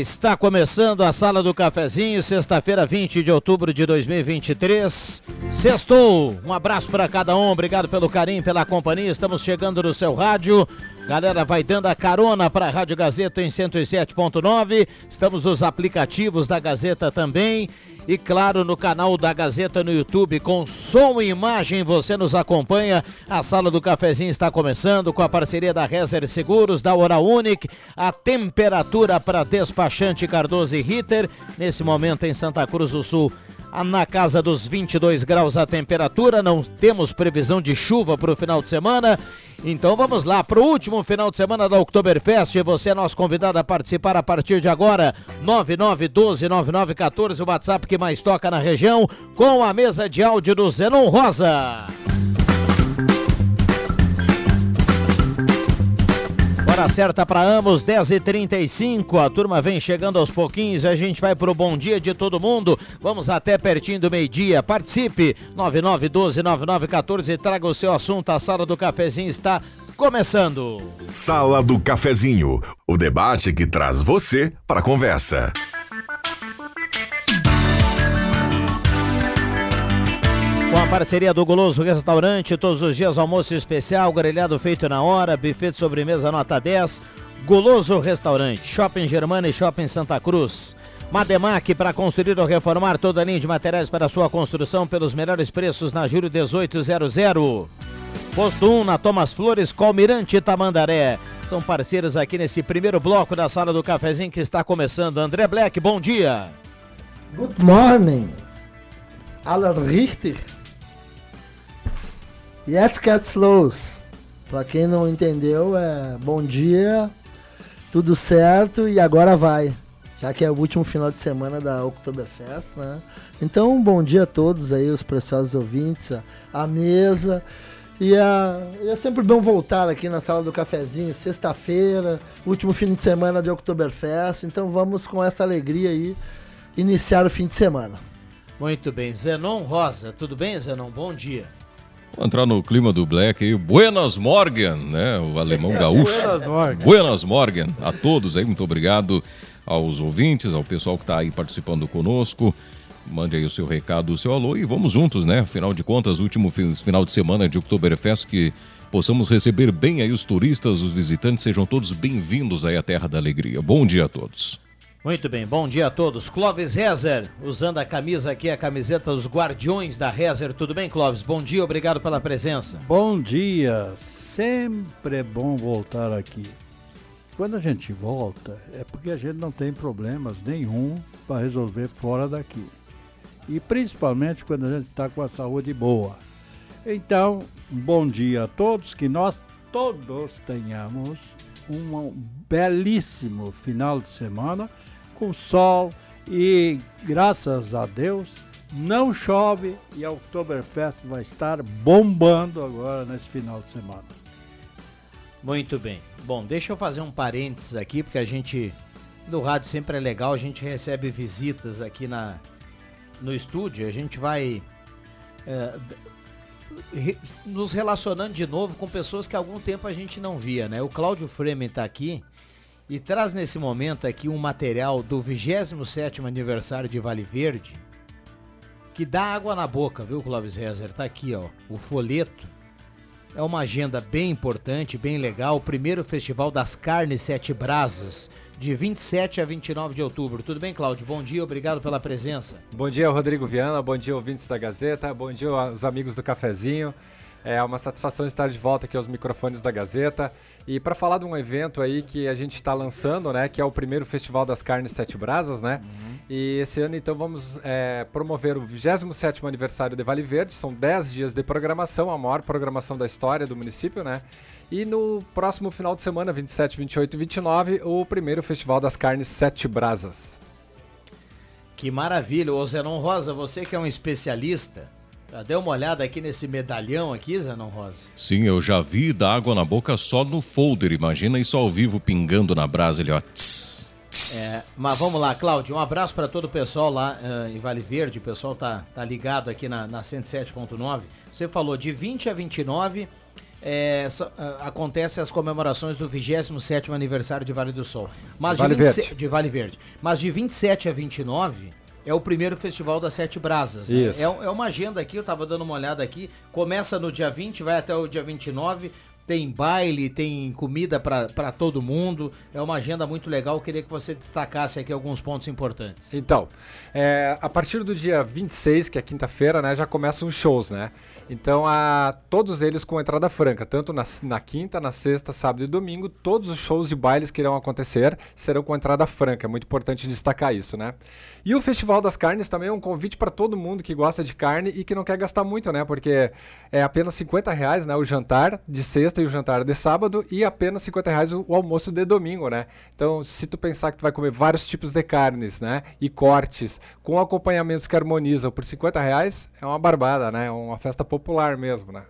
Está começando a Sala do Cafezinho, sexta-feira, 20 de outubro de 2023. Sextou, um abraço para cada um, obrigado pelo carinho, pela companhia. Estamos chegando no seu rádio. Galera, vai dando a carona para a Rádio Gazeta em 107.9. Estamos nos aplicativos da Gazeta também e claro no canal da Gazeta no YouTube com som e imagem você nos acompanha. A sala do cafezinho está começando com a parceria da Rezer Seguros, da Oral Unique, a temperatura para despachante Cardoso e Ritter nesse momento em Santa Cruz do Sul na casa dos 22 graus a temperatura, não temos previsão de chuva para o final de semana. Então vamos lá para o último final de semana da Oktoberfest. Você é nosso convidado a participar a partir de agora. 99129914, o WhatsApp que mais toca na região, com a mesa de áudio do Zenon Rosa. Hora certa para ambos, 10h35. A turma vem chegando aos pouquinhos. A gente vai para o bom dia de todo mundo. Vamos até pertinho do meio-dia. Participe! 99129914. Traga o seu assunto. A sala do cafezinho está começando. Sala do cafezinho. O debate que traz você para a conversa. Parceria do Goloso Restaurante, todos os dias almoço especial, grelhado feito na hora, buffet de sobremesa nota 10. Goloso Restaurante, Shopping Germana e Shopping Santa Cruz. Mademac para construir ou reformar toda a linha de materiais para sua construção pelos melhores preços na Júlio 1800. Posto 1 na Thomas Flores, Colmirante Tamandaré. São parceiros aqui nesse primeiro bloco da sala do cafezinho que está começando. André Black, bom dia. Good morning. Alan Richter. Jetzt geht's los. Pra quem não entendeu, é bom dia, tudo certo e agora vai. Já que é o último final de semana da Oktoberfest, né? Então, bom dia a todos aí, os preciosos ouvintes, a, a mesa. E, a, e é sempre bom voltar aqui na sala do cafezinho, sexta-feira, último fim de semana de Oktoberfest. Então vamos com essa alegria aí iniciar o fim de semana. Muito bem. Zenon Rosa, tudo bem, Zenon? Bom dia. Entrar no clima do Black aí. Buenas Morgen, né? O alemão gaúcho. Buenas Morgen. Buenas Morgen a todos aí. Muito obrigado aos ouvintes, ao pessoal que está aí participando conosco. Mande aí o seu recado, o seu alô e vamos juntos, né? Afinal de contas, último final de semana de Oktoberfest que possamos receber bem aí os turistas, os visitantes, sejam todos bem-vindos aí à Terra da Alegria. Bom dia a todos. Muito bem, bom dia a todos. Clóvis Rezer, usando a camisa aqui, a camiseta dos Guardiões da Rezer. Tudo bem, Clóvis? Bom dia, obrigado pela presença. Bom dia, sempre é bom voltar aqui. Quando a gente volta, é porque a gente não tem problemas nenhum para resolver fora daqui. E principalmente quando a gente está com a saúde boa. Então, bom dia a todos, que nós todos tenhamos um belíssimo final de semana com sol e graças a Deus não chove e a Oktoberfest vai estar bombando agora nesse final de semana. Muito bem. Bom, deixa eu fazer um parênteses aqui, porque a gente, no rádio sempre é legal, a gente recebe visitas aqui na, no estúdio, a gente vai é, nos relacionando de novo com pessoas que há algum tempo a gente não via, né? O Cláudio Fremen está aqui e traz nesse momento aqui um material do 27º aniversário de Vale Verde que dá água na boca, viu, Clóvis Rezer? Tá aqui, ó, o folheto. É uma agenda bem importante, bem legal. O primeiro Festival das Carnes Sete Brasas, de 27 a 29 de outubro. Tudo bem, Cláudio? Bom dia, obrigado pela presença. Bom dia, Rodrigo Viana. Bom dia, ouvintes da Gazeta. Bom dia aos amigos do Cafezinho. É uma satisfação estar de volta aqui aos microfones da Gazeta. E para falar de um evento aí que a gente está lançando, né, que é o primeiro Festival das Carnes Sete Brasas, né? Uhum. E esse ano então vamos é, promover o 27º aniversário de Vale Verde. São 10 dias de programação, a maior programação da história do município, né? E no próximo final de semana, 27, 28 e 29, o primeiro Festival das Carnes Sete Brasas. Que maravilha. Ô Zenon Rosa, você que é um especialista, já deu uma olhada aqui nesse medalhão aqui, Zenon Rosa? Sim, eu já vi dar água na boca só no folder. Imagina isso ao vivo pingando na brasa ali, ó. Tss, tss, é, mas vamos lá, Cláudio. Um abraço para todo o pessoal lá uh, em Vale Verde. O pessoal tá, tá ligado aqui na, na 107.9. Você falou de 20 a 29 é, so, uh, acontece as comemorações do 27º aniversário de Vale do Sol. Mas vale de, 20, Verde. de Vale Verde. Mas de 27 a 29 é o primeiro festival das Sete Brasas. Né? Isso. É, é, uma agenda aqui, eu estava dando uma olhada aqui. Começa no dia 20, vai até o dia 29 tem baile, tem comida para todo mundo. É uma agenda muito legal. Eu queria que você destacasse aqui alguns pontos importantes. Então, é, a partir do dia 26, que é quinta-feira, né, já começam os shows, né? Então, a, todos eles com entrada franca, tanto na, na, quinta, na sexta, sábado e domingo, todos os shows de bailes que irão acontecer serão com entrada franca. É muito importante destacar isso, né? E o Festival das Carnes também é um convite para todo mundo que gosta de carne e que não quer gastar muito, né? Porque é apenas 50 reais né, o jantar de sexta e o jantar de sábado e apenas 50 reais o, o almoço de domingo, né? Então, se tu pensar que tu vai comer vários tipos de carnes, né? E cortes, com acompanhamentos que harmonizam por 50 reais, é uma barbada, né? É uma festa popular mesmo, né?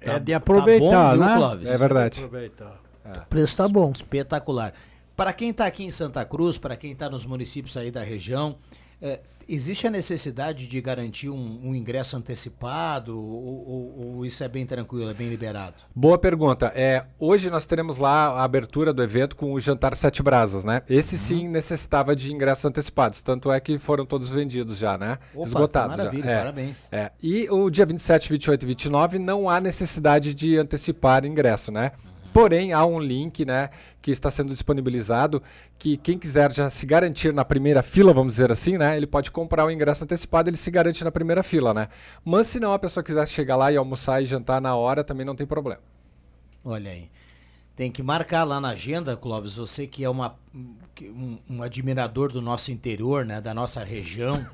É tá, de aproveitar, tá bom, viu, né? Clóvis? É verdade. Aproveitar. É. O preço tá bom. Espetacular. Para quem está aqui em Santa Cruz, para quem está nos municípios aí da região, é, existe a necessidade de garantir um, um ingresso antecipado ou, ou, ou, isso é bem tranquilo, é bem liberado? Boa pergunta. É, hoje nós teremos lá a abertura do evento com o Jantar Sete Brasas, né? Esse uhum. sim necessitava de ingressos antecipados, tanto é que foram todos vendidos já, né? Opa, Esgotados maravilha, já. É, parabéns. É. E o dia 27, 28 e 29 não há necessidade de antecipar ingresso, né? Porém, há um link né, que está sendo disponibilizado que quem quiser já se garantir na primeira fila, vamos dizer assim, né, ele pode comprar o ingresso antecipado, ele se garante na primeira fila. Né? Mas se não a pessoa quiser chegar lá e almoçar e jantar na hora, também não tem problema. Olha aí. Tem que marcar lá na agenda, Clóvis, você que é uma, um, um admirador do nosso interior, né, da nossa região.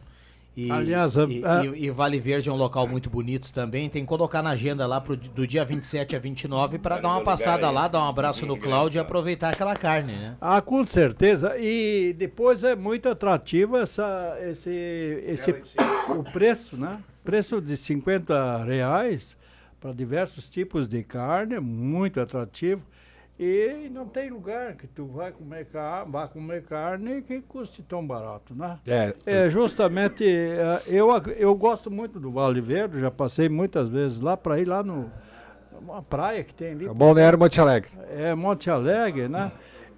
E, Aliás, a, e, a... E, e, Vale Verde é um local muito bonito também. Tem que colocar na agenda lá pro, do dia 27 a 29 para dar uma passada lá, dar um abraço no Cláudio e aproveitar aquela carne, né? Ah, com certeza. E depois é muito atrativo essa, esse, esse o preço, né? Preço de 50 reais para diversos tipos de carne, muito atrativo. E não tem lugar que tu vai comer, car vai comer carne que custe tão barato, né? É, é justamente, é, eu, eu gosto muito do Vale Verde, já passei muitas vezes lá para ir lá no uma praia que tem ali. É Balneário Monte Alegre. É, Monte Alegre, né?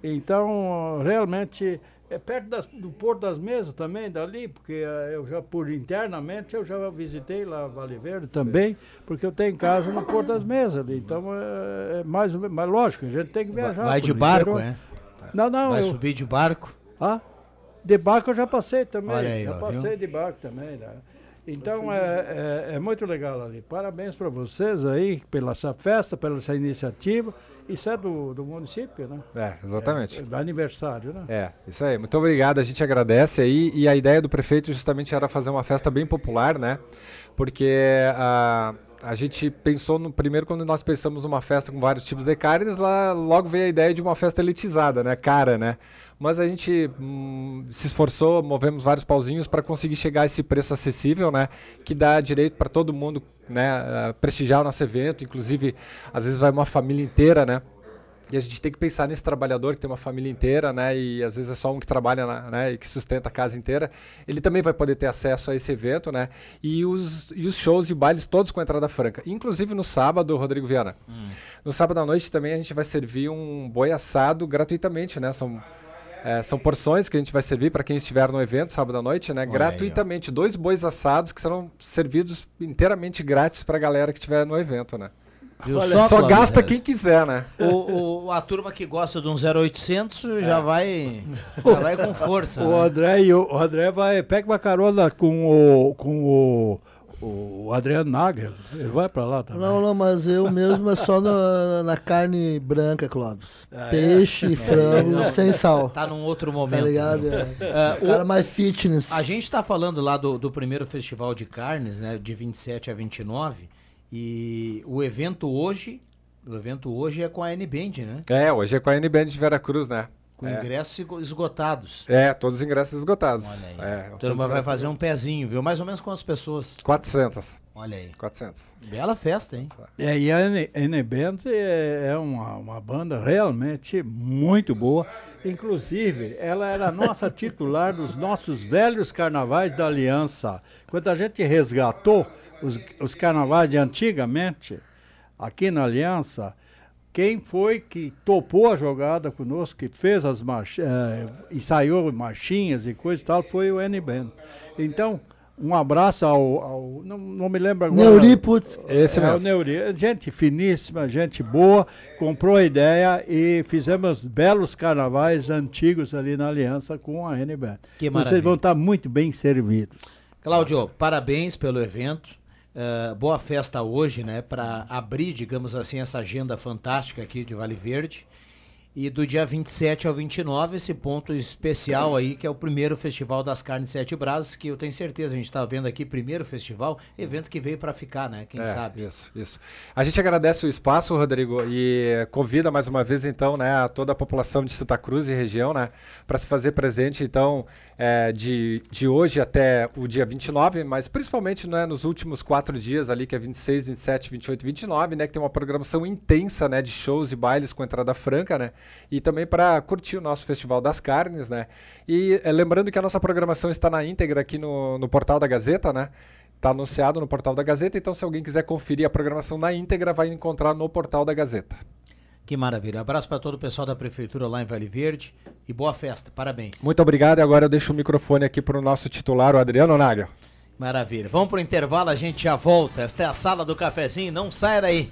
Então, realmente é perto das, do Porto das Mesas também, dali, porque uh, eu já, por internamente, eu já visitei lá Vale Verde também, Sim. porque eu tenho casa no Porto das Mesas ali. Então, é, é mais, mais lógico, a gente tem que viajar. Vai de barco, é? Não, não. Vai eu, subir de barco? Ah, de barco eu já passei também. Aí, já ó, passei viu? de barco também, né? Então é, é, é, muito legal ali. Parabéns para vocês aí pela essa festa, pela essa iniciativa. Isso é do, do município, né? É, exatamente. É, é do aniversário, né? É, isso aí. Muito obrigado, a gente agradece aí. E a ideia do prefeito justamente era fazer uma festa bem popular, né? Porque a. A gente pensou no primeiro quando nós pensamos numa festa com vários tipos de carnes, lá logo veio a ideia de uma festa elitizada, né, cara, né? Mas a gente hum, se esforçou, movemos vários pauzinhos para conseguir chegar a esse preço acessível, né, que dá direito para todo mundo, né, prestigiar o nosso evento, inclusive às vezes vai uma família inteira, né? E a gente tem que pensar nesse trabalhador que tem uma família inteira, né? E às vezes é só um que trabalha, na, né? E que sustenta a casa inteira. Ele também vai poder ter acesso a esse evento, né? E os, e os shows e bailes todos com entrada franca. Inclusive no sábado, Rodrigo Viana. Hum. No sábado à noite também a gente vai servir um boi assado gratuitamente, né? São é, são porções que a gente vai servir para quem estiver no evento sábado à noite, né? Olha gratuitamente. Aí, Dois bois assados que serão servidos inteiramente grátis para a galera que estiver no evento, né? Olha, só, gasta quem quiser, né? O, o, a turma que gosta de um 0800 é. já, vai, já vai com força. O, né? André, o André vai, pega uma carona com o, com o o Adriano Nagel, ele vai para lá também. Não, não, mas eu mesmo é só na, na carne branca, Clóvis. Ah, é? Peixe, é? frango, é, sem sal. Tá num outro momento. Tá ligado? Né? É. Uh, cara mais fitness. A gente tá falando lá do, do primeiro festival de carnes, né, de 27 a 29, e o evento hoje, o evento hoje é com a N-Band, né? É, hoje é com a N-Band de Veracruz, né? Com é. ingressos esgotados. É, todos os ingressos esgotados. Olha aí. É, então vai fazer um pezinho, viu? Mais ou menos quantas pessoas? 400. Olha aí. 400. Bela festa, hein? É, e a N-Band é, é uma, uma banda realmente muito boa. Inclusive, ela era nossa titular dos nossos velhos carnavais da Aliança. Quando a gente resgatou os, os carnavais de antigamente, aqui na Aliança, quem foi que topou a jogada conosco, que fez as marchinhas, eh, ensaiou marchinhas e coisa e tal, foi o N-Band. Então, um abraço ao, ao não, não, me lembro agora. Neuri, putz. Esse é, mesmo. O Neuri, gente finíssima, gente boa, comprou a ideia e fizemos belos carnavais antigos ali na aliança com a N-Band. Vocês vão estar muito bem servidos. Cláudio, parabéns pelo evento. Uh, boa festa hoje, né, para abrir, digamos assim, essa agenda fantástica aqui de Vale Verde. E do dia 27 ao 29, esse ponto especial aí, que é o primeiro Festival das Carnes Sete Brasas, que eu tenho certeza, a gente está vendo aqui, primeiro festival, evento que veio para ficar, né? Quem é, sabe? Isso, isso. A gente agradece o espaço, Rodrigo, e convida mais uma vez, então, né, a toda a população de Santa Cruz e região, né, para se fazer presente, então, é, de, de hoje até o dia 29, mas principalmente né, nos últimos quatro dias ali, que é 26, 27, 28 e 29, né, que tem uma programação intensa, né, de shows e bailes com entrada franca, né, e também para curtir o nosso Festival das Carnes, né? E é, lembrando que a nossa programação está na íntegra aqui no, no portal da Gazeta, né? Está anunciado no portal da Gazeta, então se alguém quiser conferir a programação na íntegra, vai encontrar no portal da Gazeta. Que maravilha. Abraço para todo o pessoal da prefeitura lá em Vale Verde e boa festa. Parabéns. Muito obrigado. E agora eu deixo o microfone aqui para o nosso titular, o Adriano Nagel. Maravilha. Vamos para o intervalo, a gente já volta. Esta é a sala do cafezinho. Não saia daí.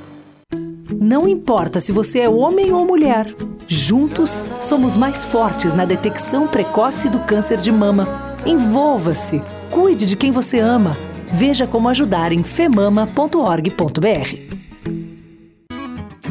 Não importa se você é homem ou mulher, juntos somos mais fortes na detecção precoce do câncer de mama. Envolva-se, cuide de quem você ama. Veja como ajudar em femama.org.br.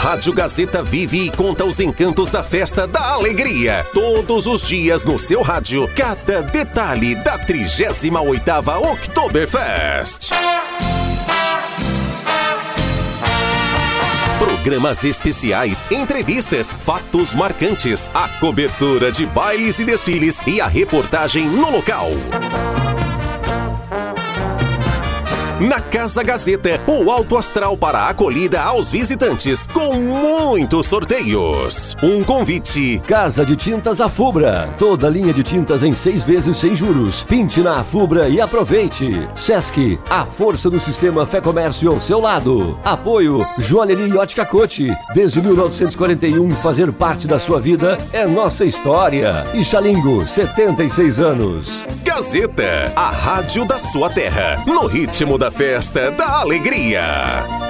Rádio Gazeta vive e conta os encantos da festa da alegria. Todos os dias no seu rádio, cada detalhe da 38ª Oktoberfest. Programas especiais, entrevistas, fatos marcantes, a cobertura de bailes e desfiles e a reportagem no local. Na Casa Gazeta, o alto astral para a acolhida aos visitantes, com muitos sorteios. Um convite. Casa de Tintas Afubra. Toda linha de tintas em seis vezes sem juros. Pinte na Afubra e aproveite. Sesc, a força do sistema Fé Comércio ao seu lado. Apoio Joalheria Ótica Cote. Desde 1941, fazer parte da sua vida é nossa história. E Xalingo, 76 anos. Gazeta, a rádio da sua terra, no ritmo da festa da alegria.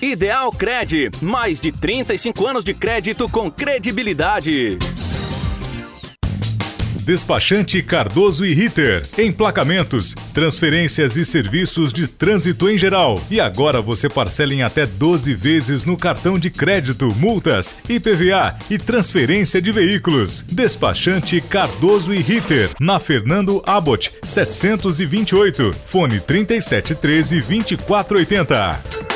Ideal Cred, mais de 35 anos de crédito com credibilidade. Despachante Cardoso e Ritter. Emplacamentos, transferências e serviços de trânsito em geral. E agora você parcela em até 12 vezes no cartão de crédito, multas, IPVA e transferência de veículos. Despachante Cardoso e Ritter. Na Fernando Abbott, 728. Fone 3713 2480.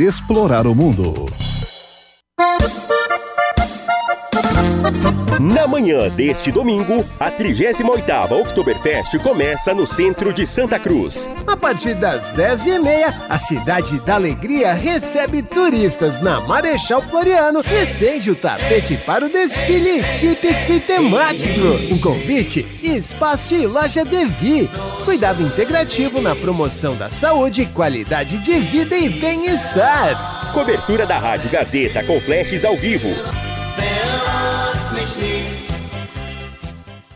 explorar o mundo. Na manhã deste domingo, a 38ª Oktoberfest começa no centro de Santa Cruz. A partir das 10h30, a Cidade da Alegria recebe turistas na Marechal Floriano e estende o tapete para o desfile típico e temático. Um convite, espaço e loja Devi. Cuidado integrativo na promoção da saúde, qualidade de vida e bem-estar. Cobertura da Rádio Gazeta com flashes ao vivo. see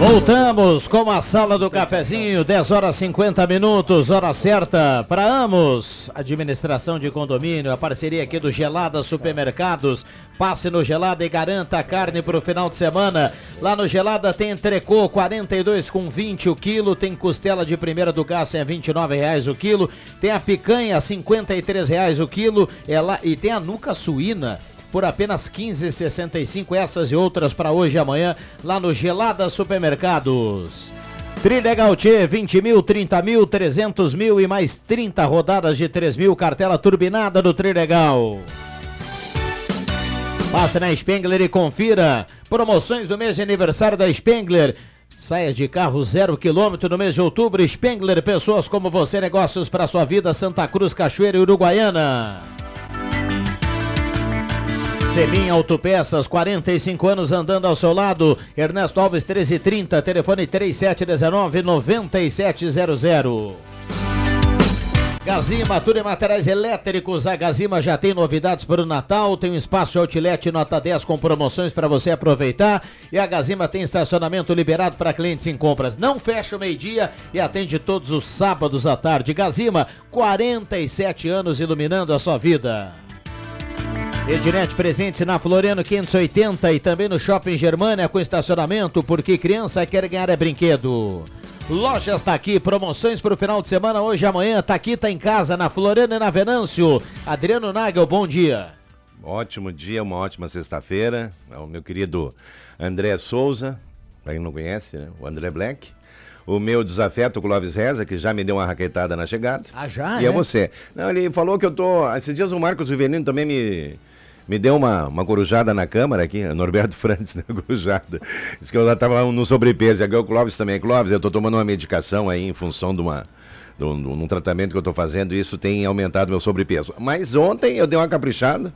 Voltamos com a sala do cafezinho, 10 horas 50 minutos, hora certa para Amos, administração de condomínio, a parceria aqui do Gelada Supermercados. Passe no Gelada e garanta a carne para o final de semana. Lá no Gelada tem entrecô 42 com 20 o quilo, tem costela de primeira do gás é 29 reais o quilo, tem a picanha 53 reais o quilo, é lá, e tem a nuca suína por apenas 15,65. Essas e outras para hoje e amanhã lá no Gelada Supermercados. Trilegal T, 20 mil, 30 mil, 300 mil e mais 30 rodadas de 3 mil. Cartela turbinada do Trilegal. Passe na Spengler e confira. Promoções do mês de aniversário da Spengler. Saia de carro zero quilômetro no mês de outubro. Spengler, pessoas como você, negócios para sua vida. Santa Cruz, Cachoeira e Uruguaiana. Selim Autopeças, 45 anos andando ao seu lado. Ernesto Alves 1330, telefone 3719 9700. Gazima, tudo em materiais elétricos. A Gazima já tem novidades para o Natal. Tem um espaço outlet nota 10 com promoções para você aproveitar. E a Gazima tem estacionamento liberado para clientes em compras. Não fecha o meio-dia e atende todos os sábados à tarde. Gazima, 47 anos iluminando a sua vida. Ednet presente na Floriano 580 e também no Shopping Germânia com estacionamento, porque criança quer ganhar é brinquedo. Lojas tá aqui, promoções para o final de semana hoje e amanhã. Tá aqui, tá em casa, na Floriano e na Venâncio. Adriano Nagel, bom dia. Ótimo dia, uma ótima sexta-feira. É o meu querido André Souza, para quem não conhece, né? o André Black. O meu desafeto Clóvis Reza, que já me deu uma raquetada na chegada. Ah, já? E é, é você. Não, ele falou que eu tô. Esses dias o Marcos Rivelino também me, me deu uma, uma corujada na câmara aqui, Norberto Frantes, né? Corujada. Diz que eu já tava no sobrepeso. E aqui o Clóvis também. Clóvis, eu tô tomando uma medicação aí em função de uma. Um, tratamento que eu tô fazendo, isso tem aumentado meu sobrepeso. Mas ontem eu dei uma caprichada.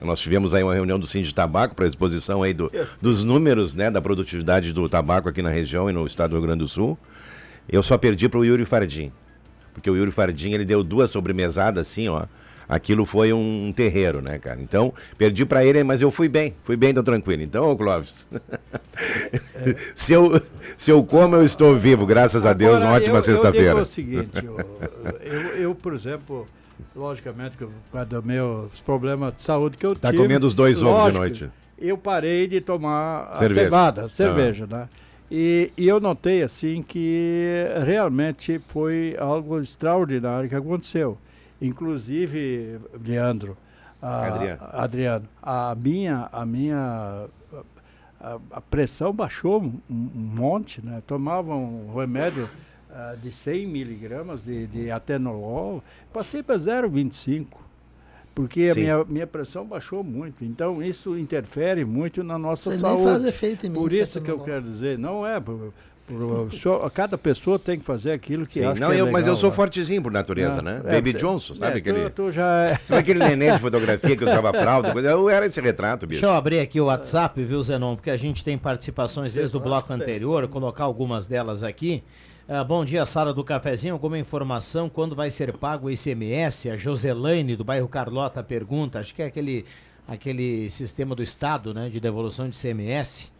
Nós tivemos aí uma reunião do Sim de Tabaco para exposição aí do, dos números né, da produtividade do tabaco aqui na região e no estado do Rio Grande do Sul. Eu só perdi para o Yuri Fardim. Porque o Yuri Fardim ele deu duas sobremesadas assim, ó. Aquilo foi um terreiro, né, cara? Então, perdi para ele, mas eu fui bem, fui bem, tô tranquilo. Então, ô Clóvis, se, eu, se eu como, eu estou vivo, graças a Deus, uma ótima sexta-feira. Eu digo o seguinte, eu, eu, eu, por exemplo, logicamente, por causa dos meus problemas de saúde que eu Tá tive... comendo os dois ovos de noite. Eu parei de tomar a Cerveja. cevada, Ah. cerveja, né? E, e eu notei, assim, que realmente foi algo extraordinário que aconteceu. Inclusive, Leandro, a- Adriano. Adriano, a minha, a minha a, a pressão baixou um, um monte, né? Tomava um remédio ah, de 100 miligramas de, de atenolol, passei para 0,25, porque a Sim. minha, minha pressão baixou muito. Então, isso interfere muito na nossa Você nem saúde. faz efeito em mim, Por isso que eu quero dizer, não é... Cada pessoa tem que fazer aquilo que Sim, acha não, que é eu, mas eu legal, sou né? fortezinho por natureza, É, né? é, Baby é, Johnson, sabe é, aquele. tu- tu já é- Sabe aquele neném de fotografia que usava fralda? coisa? Eu era esse retrato, bicho. Deixa eu abrir aqui o WhatsApp, viu, Zenon? Porque a gente tem participações desde o bloco anterior, colocar algumas delas aqui. Ah, bom dia, Sala do Cafezinho. Alguma informação quando vai ser pago o ICMS? A Joselaine, do bairro Carlota, pergunta. Acho que é aquele, aquele sistema do Estado, né, de devolução de ICMS.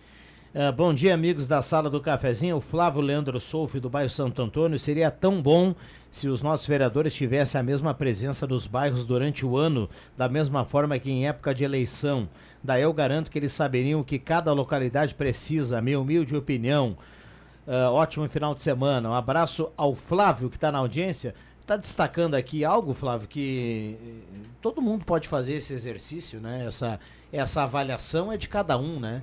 Ah, bom dia, amigos da Sala do Cafezinho. O Flávio Leandro Solfi, do bairro Santo Antônio. Seria tão bom se os nossos vereadores tivessem a mesma presença dos bairros durante o ano, da mesma forma que em época de eleição. Daí eu garanto que eles saberiam o que cada localidade precisa. Minha humilde opinião. Ah, ótimo final de semana. Um abraço ao Flávio, que está na audiência. Está destacando aqui algo, Flávio, que eh, todo mundo pode fazer esse exercício, né? Essa, essa avaliação é de cada um, né?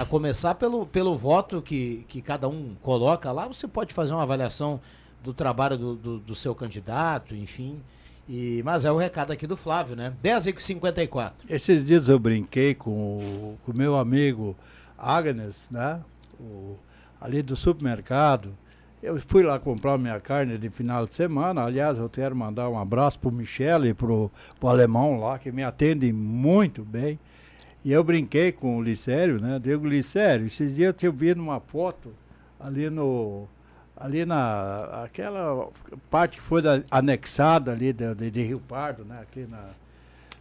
A começar pelo, pelo voto que, que cada um coloca lá, você pode fazer uma avaliação do trabalho do, do, do seu candidato, enfim. E, mas é o recado aqui do Flávio, né? 10 e 54. Esses dias eu brinquei com o, com meu amigo Agnes, né? O- ali do supermercado. Eu fui lá comprar minha carne de final de semana. Aliás, eu quero mandar um abraço pro Michele e pro, pro alemão lá, que me atendem muito bem. E eu brinquei com o Licério, né? Digo, Licério, esses dias eu tinha visto uma foto ali no. Ali na. aquela parte que foi da- anexada ali de, de, de Rio Pardo, né? Aqui na.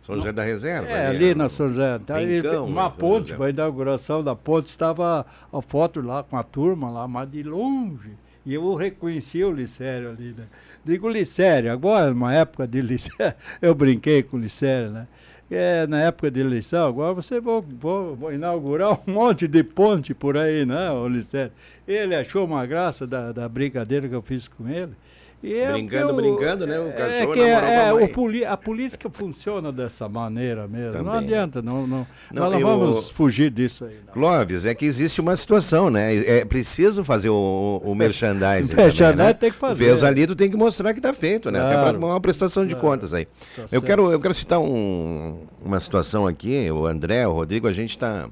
São José da Reserva. É, ali, ali na São José. Então, ele- Rincão, uma né, ponte, para a inauguração da ponte, estava a foto lá com a turma lá, mas de longe. E eu reconheci o Licério ali, né? Digo, Licério, agora, numa época de Licério, eu brinquei com o Licério, né? É, na época de eleição, agora você vou, vou, vou inaugurar um monte de ponte por aí, né, o Licério? Ele achou uma graça da, da brincadeira que eu fiz com ele. É o Brincando, eu- brincando, né? O é que é, é, o poli- a política funciona dessa maneira mesmo. Não Também. adianta, não, não, Não, nós não eu- vamos fugir disso aí. Clóvis, é que existe uma situação, né? É preciso fazer o, o merchandising. Merchandising também, né? tem que fazer. Fez ali, tu tem que mostrar que tá feito, né? Até Claro. para uma prestação de Claro. contas aí. Tá eu, certo. quero, eu quero citar um- uma situação aqui, o André, o Rodrigo, a gente está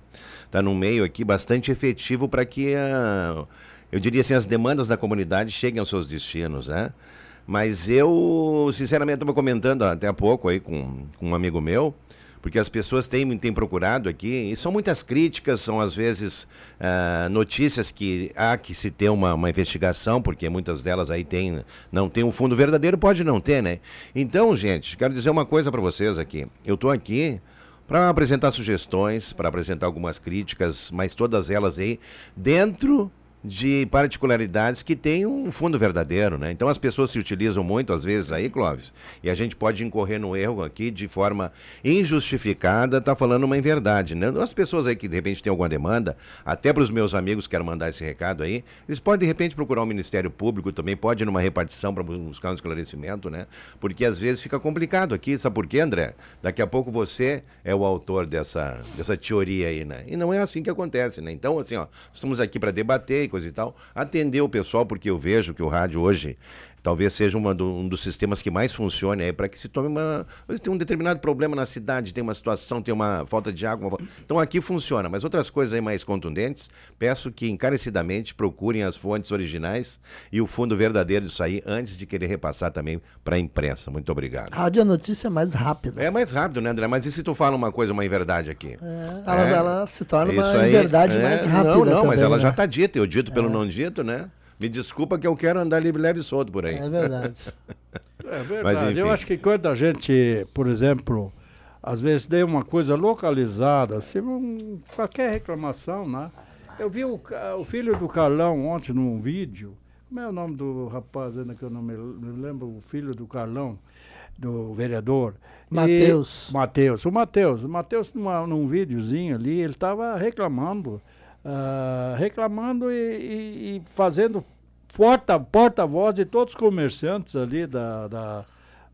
tá num meio aqui bastante efetivo para que, a, eu diria assim, as demandas da comunidade cheguem aos seus destinos, né? Mas eu, sinceramente, estava comentando até há pouco aí com, com um amigo meu, porque as pessoas têm, têm procurado aqui, e são muitas críticas, são às vezes ah, notícias que há que se ter uma, uma investigação, porque muitas delas aí tem, não tem um fundo verdadeiro, pode não ter, né? Então, gente, quero dizer uma coisa para vocês aqui. Eu estou aqui para apresentar sugestões, para apresentar algumas críticas, mas todas elas aí dentro de particularidades que têm um fundo verdadeiro, né? Então as pessoas se utilizam muito às vezes aí, Clóvis, e a gente pode incorrer no erro aqui de forma injustificada, tá falando uma inverdade, né? As pessoas aí que de repente têm alguma demanda, até para os meus amigos quero mandar esse recado aí, eles podem de repente procurar o Ministério Público também, pode ir numa repartição para buscar um esclarecimento, né? Porque às vezes fica complicado aqui, sabe por quê, André? Daqui a pouco você é o autor dessa dessa teoria aí, né? E não é assim que acontece, né? Então, assim, ó, estamos aqui para debater coisa e tal, atender o pessoal, porque eu vejo que o rádio hoje talvez seja do, um dos sistemas que mais funcione aí para que se tome uma. Tem um determinado problema na cidade, tem uma situação, tem uma falta de água. Uma... Então aqui funciona, mas outras coisas aí mais contundentes, peço que encarecidamente procurem as fontes originais e o fundo verdadeiro disso aí antes de querer repassar também para a imprensa. Muito obrigado. Rádio é notícia mais rápida. É mais rápido, né, André? Mas e se tu fala uma coisa, uma inverdade aqui? É, ela, é, ela se torna uma inverdade é, mais rápida. Não, não, também, mas ela né? já está dita, eu dito pelo não dito, né? Me desculpa que eu quero andar livre, leve e solto por aí. É verdade. É verdade. Eu acho que quando a gente, por exemplo, às vezes tem uma coisa localizada, assim, um, qualquer reclamação, né? Eu vi o, o filho do Carlão ontem num vídeo. Como é o nome do rapaz ainda que eu não me, me lembro? O filho do Carlão, do vereador. Mateus. Mateus. O Mateus. O Mateus, numa, num videozinho ali, ele estava reclamando. Ah, reclamando e, e- e fazendo porta- porta-voz de todos os comerciantes ali da, da,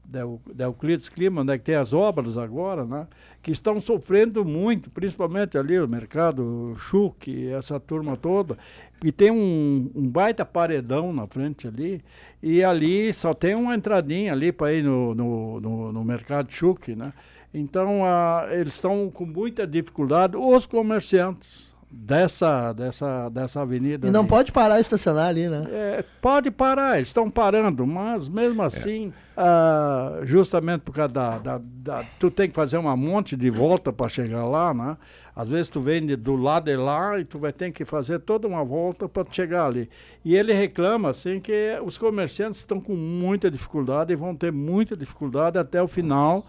da, Eu- da Euclides Clima, né, que tem as obras agora, né, que estão sofrendo muito, principalmente ali o mercado Chuc, essa turma toda, e tem um, um baita paredão na frente ali, e ali só tem uma entradinha ali para ir no, no, no, no mercado Chuc, né? Então, ah, eles estão com muita dificuldade, os comerciantes dessa, dessa, dessa avenida. E não ali. pode parar e estacionar ali, né? É, pode parar, eles estão parando, mas mesmo assim, ah, justamente por causa da, da, da- Tu tem que fazer uma monte de volta para chegar lá, né? Às vezes tu vem de- do lado de lá e tu vai ter que fazer toda uma volta para chegar ali. E ele reclama, assim, que os comerciantes estão com muita dificuldade e vão ter muita dificuldade até o final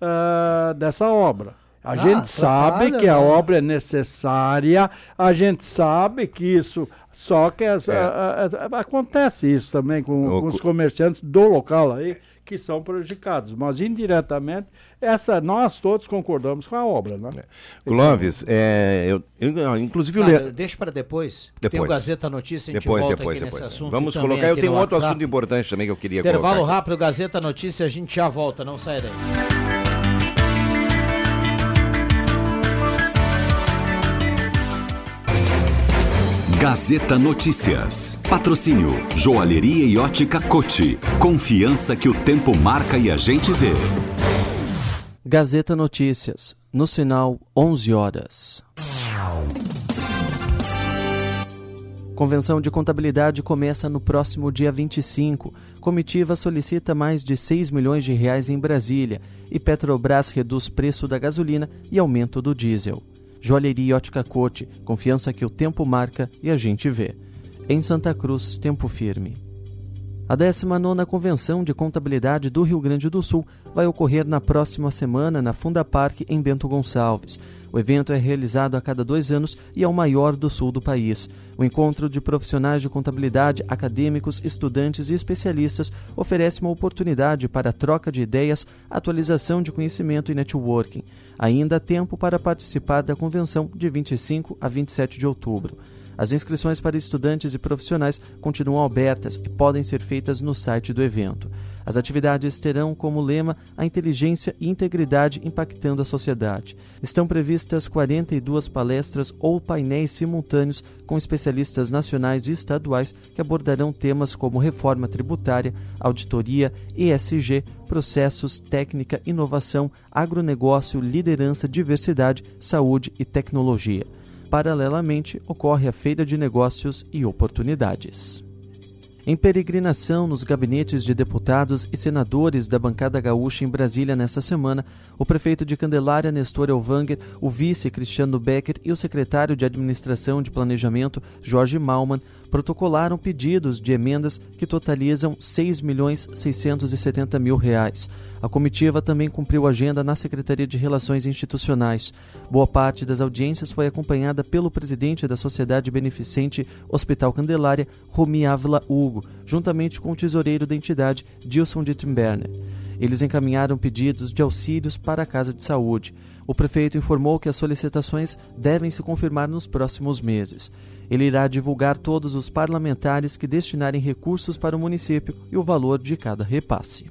ah, dessa obra. A Ah, gente sabe atrapalha, que a né? obra é necessária, a gente sabe que isso, só que as- É. a- a- a- acontece isso também com, O com os co- comerciantes do local aí, que são prejudicados, mas indiretamente, essa, nós todos concordamos com a obra, né? Clóvis, é, eu, eu- inclusive o Ah, Le- deixa para depois. Tem o Depois. Gazeta Notícia, a gente Depois, volta depois, aqui depois. nesse assunto. Vamos também colocar. Eu tenho outro WhatsApp. assunto importante também que eu queria Intervalo colocar. rápido, Gazeta Notícia, a gente já volta, não sai daí. Gazeta Notícias. Patrocínio Joalheria e Ótica Cote. Confiança que o tempo marca e a gente vê. Gazeta Notícias, no sinal 11 horas. Convenção de contabilidade começa no próximo dia 25. Comitiva solicita mais de 6 milhões de reais em Brasília e Petrobras reduz preço da gasolina e aumento do diesel. Joalheria Ótica Cote, confiança que o tempo marca e a gente vê. Em Santa Cruz, tempo firme. A 19ª Convenção de Contabilidade do Rio Grande do Sul vai ocorrer na próxima semana na Funda Parque, em Bento Gonçalves. O evento é realizado a cada dois anos e é o maior do sul do país. O encontro de profissionais de contabilidade, acadêmicos, estudantes e especialistas oferece uma oportunidade para troca de ideias, atualização de conhecimento e networking. Ainda há tempo para participar da convenção de 25 a 27 de outubro. As inscrições para estudantes e profissionais continuam abertas e podem ser feitas no site do evento. As atividades terão como lema a inteligência e integridade impactando a sociedade. Estão previstas 42 palestras ou painéis simultâneos com especialistas nacionais e estaduais que abordarão temas como reforma tributária, auditoria, ESG, processos, técnica, inovação, agronegócio, liderança, diversidade, saúde e tecnologia. Paralelamente, ocorre a Feira de Negócios e Oportunidades. Em peregrinação nos gabinetes de deputados e senadores da bancada gaúcha em Brasília nesta semana, o prefeito de Candelária, Nestor Elvanger, o vice Cristiano Becker e o secretário de Administração de Planejamento, Jorge Malman, protocolaram pedidos de emendas que totalizam 6 milhões 670 mil reais. A comitiva também cumpriu agenda na Secretaria de Relações Institucionais. Boa parte das audiências foi acompanhada pelo presidente da Sociedade Beneficente Hospital Candelária, Romi Ávila Hugo, juntamente com o tesoureiro da entidade, Dilson Dittenberner. Eles encaminharam pedidos de auxílios para a Casa de Saúde. O prefeito informou que as solicitações devem se confirmar nos próximos meses. Ele irá divulgar todos os parlamentares que destinarem recursos para o município e o valor de cada repasse.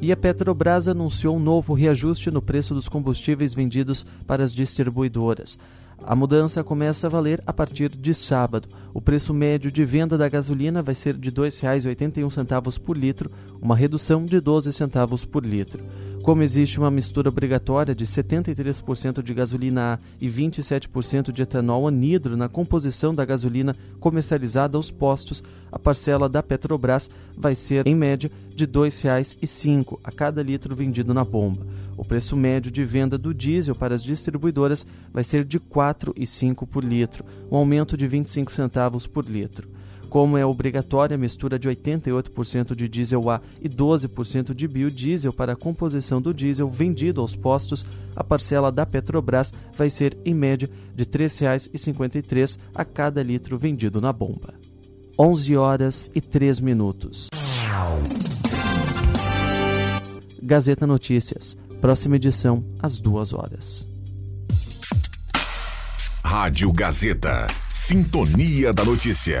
E a Petrobras anunciou um novo reajuste no preço dos combustíveis vendidos para as distribuidoras. A mudança começa a valer a partir de sábado. O preço médio de venda da gasolina vai ser de R$ 2,81 por litro, uma redução de 12 centavos por litro. Como existe uma mistura obrigatória de 73% de gasolina A e 27% de etanol anidro na composição da gasolina comercializada aos postos, a parcela da Petrobras vai ser, em média, de R$ 2,05 a cada litro vendido na bomba. O preço médio de venda do diesel para as distribuidoras vai ser de R$ 4,05 por litro, um aumento de 25 centavos por litro. Como é obrigatória a mistura de 88% de diesel A e 12% de biodiesel para a composição do diesel vendido aos postos, a parcela da Petrobras vai ser, em média, de R$ 3,53 a cada litro vendido na bomba. 11 horas e 3 minutos. Gazeta Notícias. Próxima edição, às 2 horas. Rádio Gazeta. Sintonia da Notícia.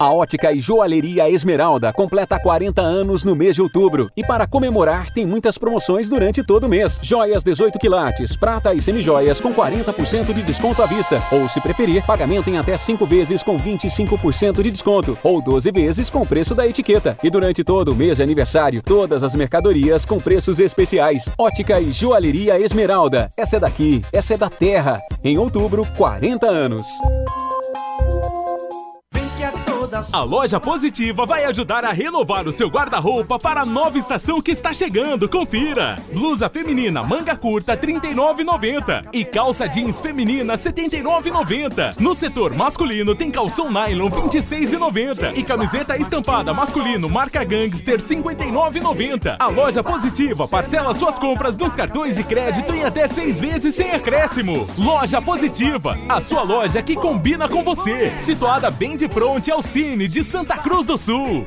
A Ótica e Joalheria Esmeralda completa 40 anos no mês de outubro e para comemorar tem muitas promoções durante todo o mês. Joias 18 quilates, prata e semijoias com 40% de desconto à vista ou se preferir, pagamento em até 5 vezes com 25% de desconto ou 12 vezes com preço da etiqueta. E durante todo o mês de aniversário, todas as mercadorias com preços especiais. Ótica e Joalheria Esmeralda. Essa é daqui, essa é da terra. Em outubro, 40 anos. A loja Positiva vai ajudar a renovar o seu guarda-roupa para a nova estação que está chegando. Confira! Blusa feminina manga curta R$ 39,90 e calça jeans feminina R$ 79,90. No setor masculino tem calção nylon R$ 26,90 e camiseta estampada masculino marca Gangster R$ 59,90. A loja Positiva parcela suas compras nos cartões de crédito em até seis vezes sem acréscimo. Loja Positiva, a sua loja que combina com você. Situada bem de frente ao Cine de Santa Cruz do Sul.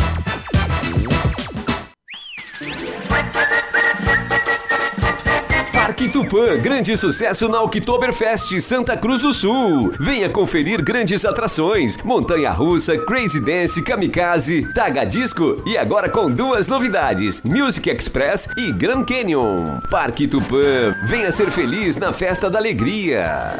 Parque Tupã, grande sucesso na Oktoberfest Santa Cruz do Sul. Venha conferir grandes atrações: Montanha Russa, Crazy Dance, Kamikaze, Taga Disco e agora com duas novidades: Music Express e Grand Canyon. Parque Tupã, venha ser feliz na festa da alegria.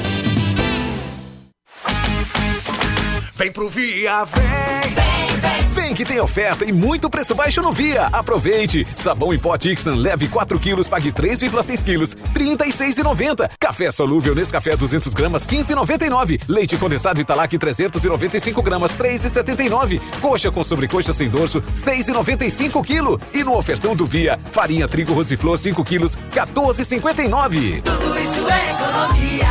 Vem pro Via, vem! Vem, vem! Vem que tem oferta e muito preço baixo no Via. Aproveite! Sabão em pó Tixan, leve 4 quilos, pague 3,6 quilos, R$ 36,90. Café solúvel Nescafé 200 gramas, 15,99. Leite condensado Italac 395 gramas, 3,79. Coxa com sobrecoxa sem dorso, 6,95 quilo. E no ofertão do Via, farinha trigo rosiflor 5 quilos, 14,59. Tudo isso é economia.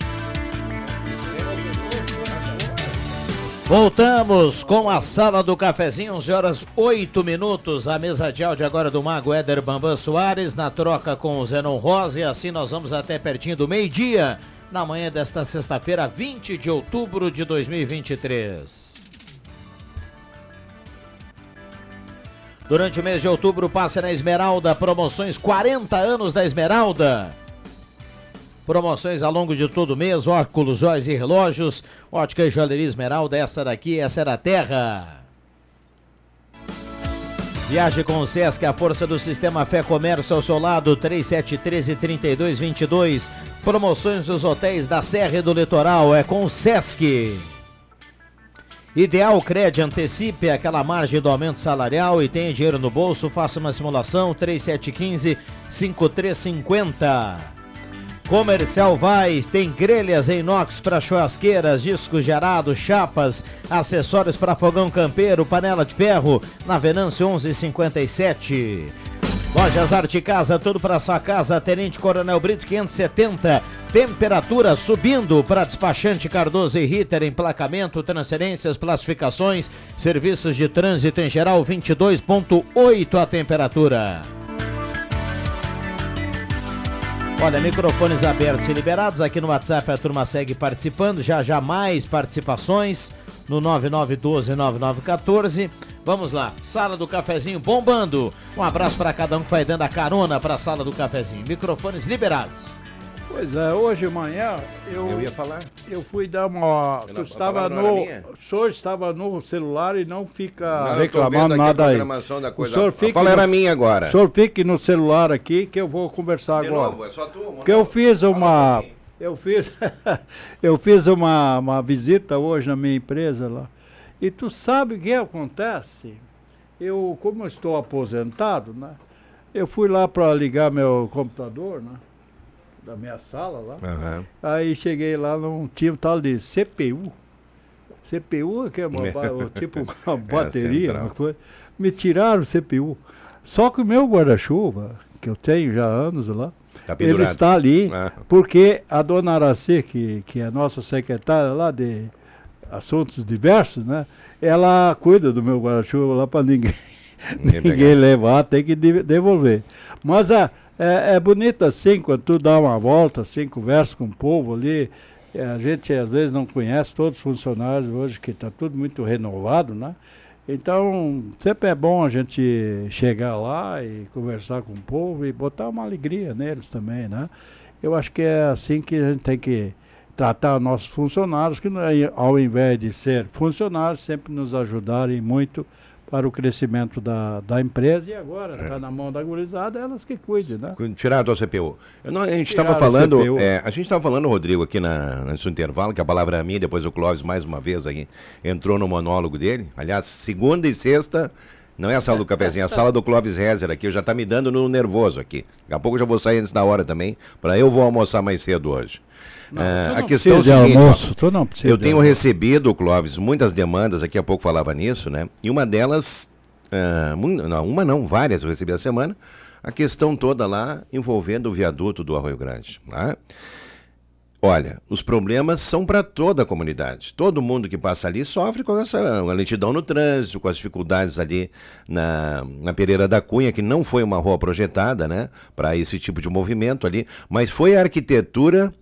Voltamos com a sala do cafezinho, 11 horas 8 minutos. A mesa de áudio agora do Mago Éder Bambam Soares, na troca com o Zenon Rosa. E assim nós vamos até pertinho do meio-dia, na manhã desta sexta-feira, 20 de outubro de 2023. Durante o mês de outubro, passe na Esmeralda, promoções 40 anos da Esmeralda. Promoções ao longo de todo o mês, óculos, joias e relógios. Ótica e joalheria Esmeralda, essa daqui, essa é da terra. Viaje com o Sesc, a força do sistema Fé Comércio ao seu lado, 3713-3222. Promoções dos hotéis da Serra e do Litoral, é com o Sesc. Ideal Cred, antecipe aquela margem do aumento salarial e tenha dinheiro no bolso, faça uma simulação, 3715-5350. Comercial Vaz tem grelhas em inox para churrasqueiras, discos de arado, chapas, acessórios para fogão campeiro, panela de ferro, na Venâncio 1157. Lojas Arte Casa, tudo para sua casa, Tenente Coronel Brito 570. Temperatura subindo para despachante Cardoso e Ritter, emplacamento, transferências, classificações, serviços de trânsito em geral 22.8 a temperatura. Olha, microfones abertos e liberados aqui no WhatsApp, a turma segue participando, já já mais participações no 99129914. Vamos lá, sala do cafezinho bombando. Um abraço para cada um que vai dando a carona para a sala do cafezinho. Microfones liberados. Pois é, hoje de manhã eu. Eu ia falar. Eu fui dar uma. Eu a estava no. O senhor estava no celular e não fica Não, reclamando a nada aí. O senhor A fique fala no- era minha agora. O senhor fique no celular aqui que eu vou conversar De agora. novo, é só tu, Porque eu fiz uma. Eu fiz, eu fiz uma, uma visita hoje na minha empresa lá. E tu sabe o que acontece? Eu, como eu estou aposentado, né? Eu fui lá para ligar meu computador, né? Da minha sala lá. Aham. Aí cheguei lá, não tinha um tal de CPU. CPU que é uma, tipo uma bateria, central. uma coisa. Me tiraram o CPU. Só que o meu guarda-chuva, que eu tenho já há anos lá, Tá ele está ali, Ah. porque a dona Araci, que, que é a nossa secretária lá de assuntos diversos, né? Ela cuida do meu guarda-chuva lá para ninguém, Ninguém ninguém levar, tem que de- devolver. Mas é, é, é bonito assim, quando tu dá uma volta, assim, conversa com o povo ali, É, a gente às vezes não conhece todos os funcionários hoje, que está tudo muito renovado, né? Então, sempre é bom a gente chegar lá e conversar com o povo e botar uma alegria neles também, né? Eu acho que é assim que a gente tem que tratar nossos funcionários, que é, ao invés de ser funcionários, sempre nos ajudarem muito para o crescimento da, da empresa e agora está é. na mão da gurizada, elas que cuidem, né? Tirar do CPU. Não, a gente estava falando, é, a gente estava falando, Rodrigo, aqui na, nesse intervalo, que a palavra é minha, depois o Clóvis mais uma vez aí entrou no monólogo dele. Aliás, segunda e sexta não é a sala do cafezinho, é a sala do Clóvis Rezer aqui. Já está me dando no nervoso aqui. Daqui a pouco eu já vou sair antes da hora também, para eu vou almoçar mais cedo hoje. Não, é, a questão é seguinte, almoço, ó, não eu tenho almoço. recebido, Clóvis, muitas demandas, daqui a pouco falava nisso, né? E uma delas, uh, não, uma não, várias eu recebi a semana, a questão toda lá envolvendo o viaduto do Arroio Grande. Tá? Olha, os problemas são para toda a comunidade. Todo mundo que passa ali sofre com essa lentidão no trânsito, com as dificuldades ali na, na Pereira da Cunha, que não foi uma rua projetada, né, para esse tipo de movimento ali, mas foi a arquitetura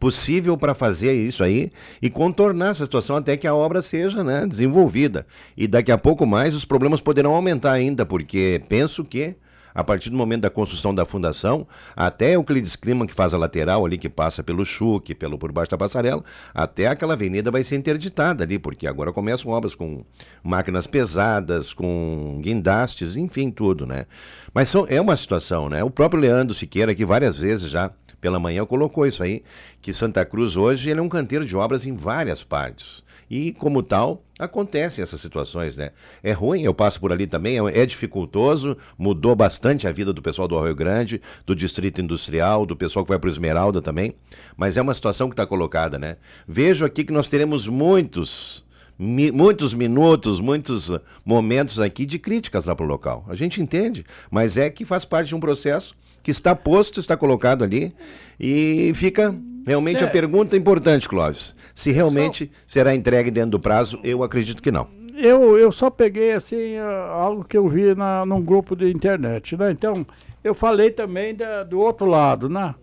possível para fazer isso aí e contornar essa situação até que a obra seja né, desenvolvida. E daqui a pouco mais os problemas poderão aumentar ainda, porque penso que a partir do momento da construção da fundação, até o Euclides Clima, que faz a lateral ali, que passa pelo Chuque, pelo por baixo da passarela, até aquela avenida vai ser interditada ali, porque agora começam obras com máquinas pesadas, com guindastes, enfim, tudo, né? Mas são, é uma situação, né? O próprio Leandro Siqueira, que várias vezes já pela manhã colocou isso aí, que Santa Cruz hoje é um canteiro de obras em várias partes. E, como tal, acontecem essas situações, né? É ruim, eu passo por ali também, é, é dificultoso, mudou bastante a vida do pessoal do Arroio Grande, do Distrito Industrial, do pessoal que vai para o Esmeralda também, mas é uma situação que está colocada, né? Vejo aqui que nós teremos muitos Mi, muitos minutos, muitos momentos aqui de críticas lá para o local. A gente entende, mas é que faz parte de um processo que está posto, está colocado ali e fica realmente é. a pergunta importante, Clóvis. Se realmente só... será entregue dentro do prazo, eu acredito que não. Eu, eu só peguei assim algo que eu vi na, num grupo de internet, né? Então, eu falei também da, do outro lado, né?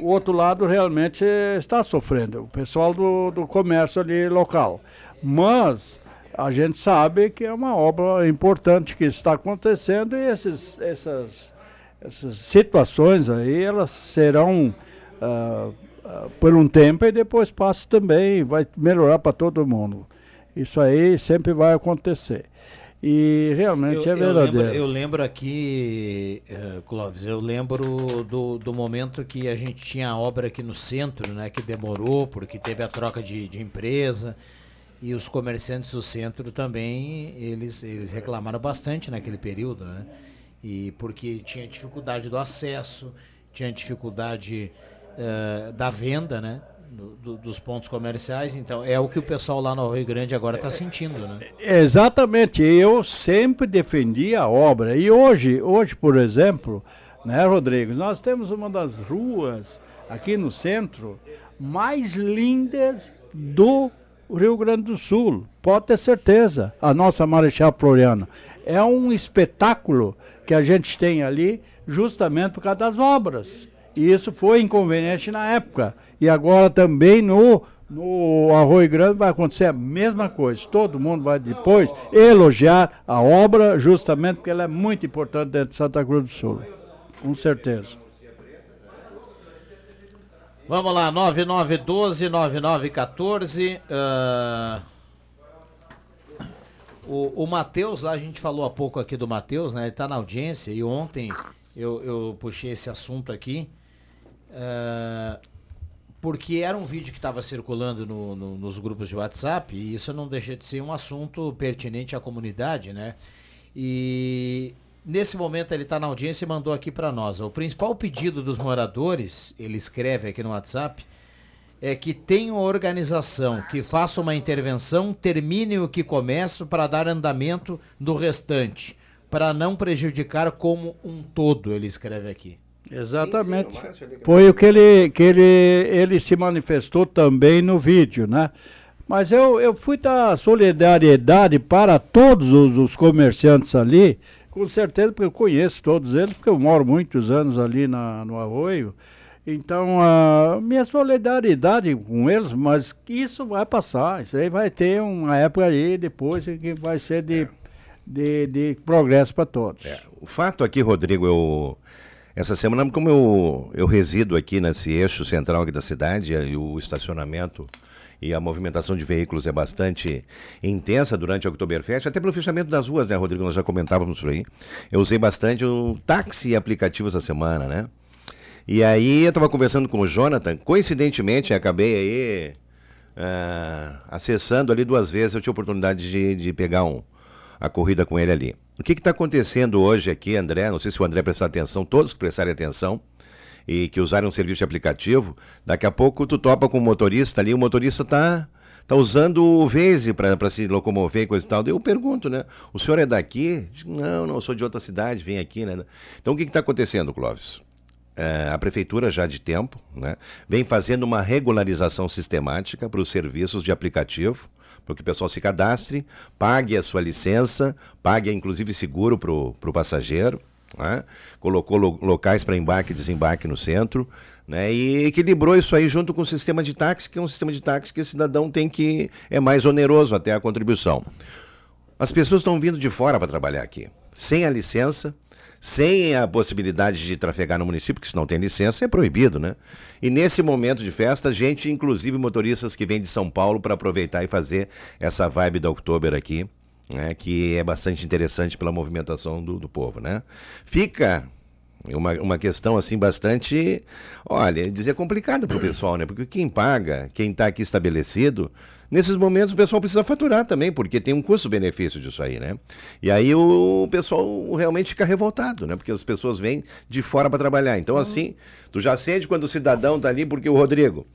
O outro lado realmente está sofrendo, o pessoal do, do comércio ali local. Mas a gente sabe que é uma obra importante que está acontecendo e esses, essas essas situações aí, elas serão uh, uh, por um tempo e depois passa também, vai melhorar para todo mundo. Isso aí sempre vai acontecer. E realmente eu, é verdadeiro. Eu lembro, eu lembro aqui, uh, Clóvis, eu lembro do, do momento que a gente tinha a obra aqui no centro, né, que demorou, porque teve a troca de, de empresa. E os comerciantes do centro também, eles, eles reclamaram bastante naquele período, né? E porque tinha dificuldade do acesso, tinha dificuldade uh, da venda, né? Do, do, dos pontos comerciais, então é o que o pessoal lá no Rio Grande agora está sentindo, né? Exatamente, eu sempre defendi a obra e hoje, hoje por exemplo, né, Rodrigo, nós temos uma das ruas aqui no centro mais lindas do Rio Grande do Sul, pode ter certeza, a nossa Marechal Floriano. É um espetáculo que a gente tem ali justamente por causa das obras. E isso foi inconveniente na época. E agora também no, no Arroio Grande vai acontecer a mesma coisa. Todo mundo vai depois elogiar a obra, justamente porque ela é muito importante dentro de Santa Cruz do Sul. Com certeza. Vamos lá, 9912-9914. Uh... O, o Matheus, a gente falou há pouco aqui do Matheus, né? Ele está na audiência e ontem eu, eu puxei esse assunto aqui. Uh, porque era um vídeo que estava circulando no, no, nos grupos de WhatsApp e isso não deixa de ser um assunto pertinente à comunidade, né? E nesse momento ele está na audiência e mandou aqui para nós. O principal pedido dos moradores, ele escreve aqui no WhatsApp, é que tenha uma organização que faça uma intervenção, termine o que começa para dar andamento do restante, para não prejudicar como um todo, ele escreve aqui. Exatamente. Sim, sim, Foi o que ele, que ele, ele se manifestou também no vídeo, né? Mas eu, eu fui dar solidariedade para todos os, os comerciantes ali, com certeza, porque eu conheço todos eles, porque eu moro muitos anos ali na, no Arroio. Então, a minha solidariedade com eles, mas isso vai passar. Isso aí vai ter uma época aí depois que vai ser de, é. de, de, progresso para todos. É. O fato aqui, Rodrigo, eu, essa semana, como eu, eu resido aqui nesse eixo central aqui da cidade, e o estacionamento e a movimentação de veículos é bastante intensa durante o Oktoberfest, até pelo fechamento das ruas, né, Rodrigo? Nós já comentávamos por aí. Eu usei bastante o táxi e aplicativo essa semana, né? E aí eu estava conversando com o Jonathan, coincidentemente acabei aí uh, acessando ali duas vezes, eu tinha oportunidade de, de pegar um, a corrida com ele ali. O que está acontecendo hoje aqui, André? Não sei se o André prestar atenção, todos que prestarem atenção e que usarem um serviço de aplicativo, daqui a pouco tu topa com o motorista ali, o motorista está tá usando o Waze para se locomover e coisa e tal. Eu pergunto, né? O senhor é daqui? Não, não, eu sou de outra cidade, vem aqui, né? Então o que está acontecendo, Clóvis? É, a prefeitura já de tempo né, vem fazendo uma regularização sistemática para os serviços de aplicativo, para que o pessoal se cadastre, pague a sua licença, pague inclusive seguro para o passageiro. Né? Colocou lo, locais para embarque e desembarque no centro, né? E equilibrou isso aí junto com o sistema de táxi, que é um sistema de táxi que o cidadão tem que é mais oneroso até a contribuição. As pessoas estão vindo de fora para trabalhar aqui, sem a licença, sem a possibilidade de trafegar no município, que se não tem licença é proibido, né? E nesse momento de festa, gente, inclusive motoristas que vêm de São Paulo para aproveitar e fazer essa vibe da Oktober aqui, né? Que é bastante interessante pela movimentação do, do povo, né? Fica uma, uma questão assim bastante, olha, dizer complicada para o pessoal, né? Porque quem paga, quem está aqui estabelecido, Nesses momentos o pessoal precisa faturar também, porque tem um custo-benefício disso aí, né? E aí o pessoal realmente fica revoltado, né? Porque as pessoas vêm de fora para trabalhar. Então, assim, tu já sente quando o cidadão tá ali, porque o Rodrigo,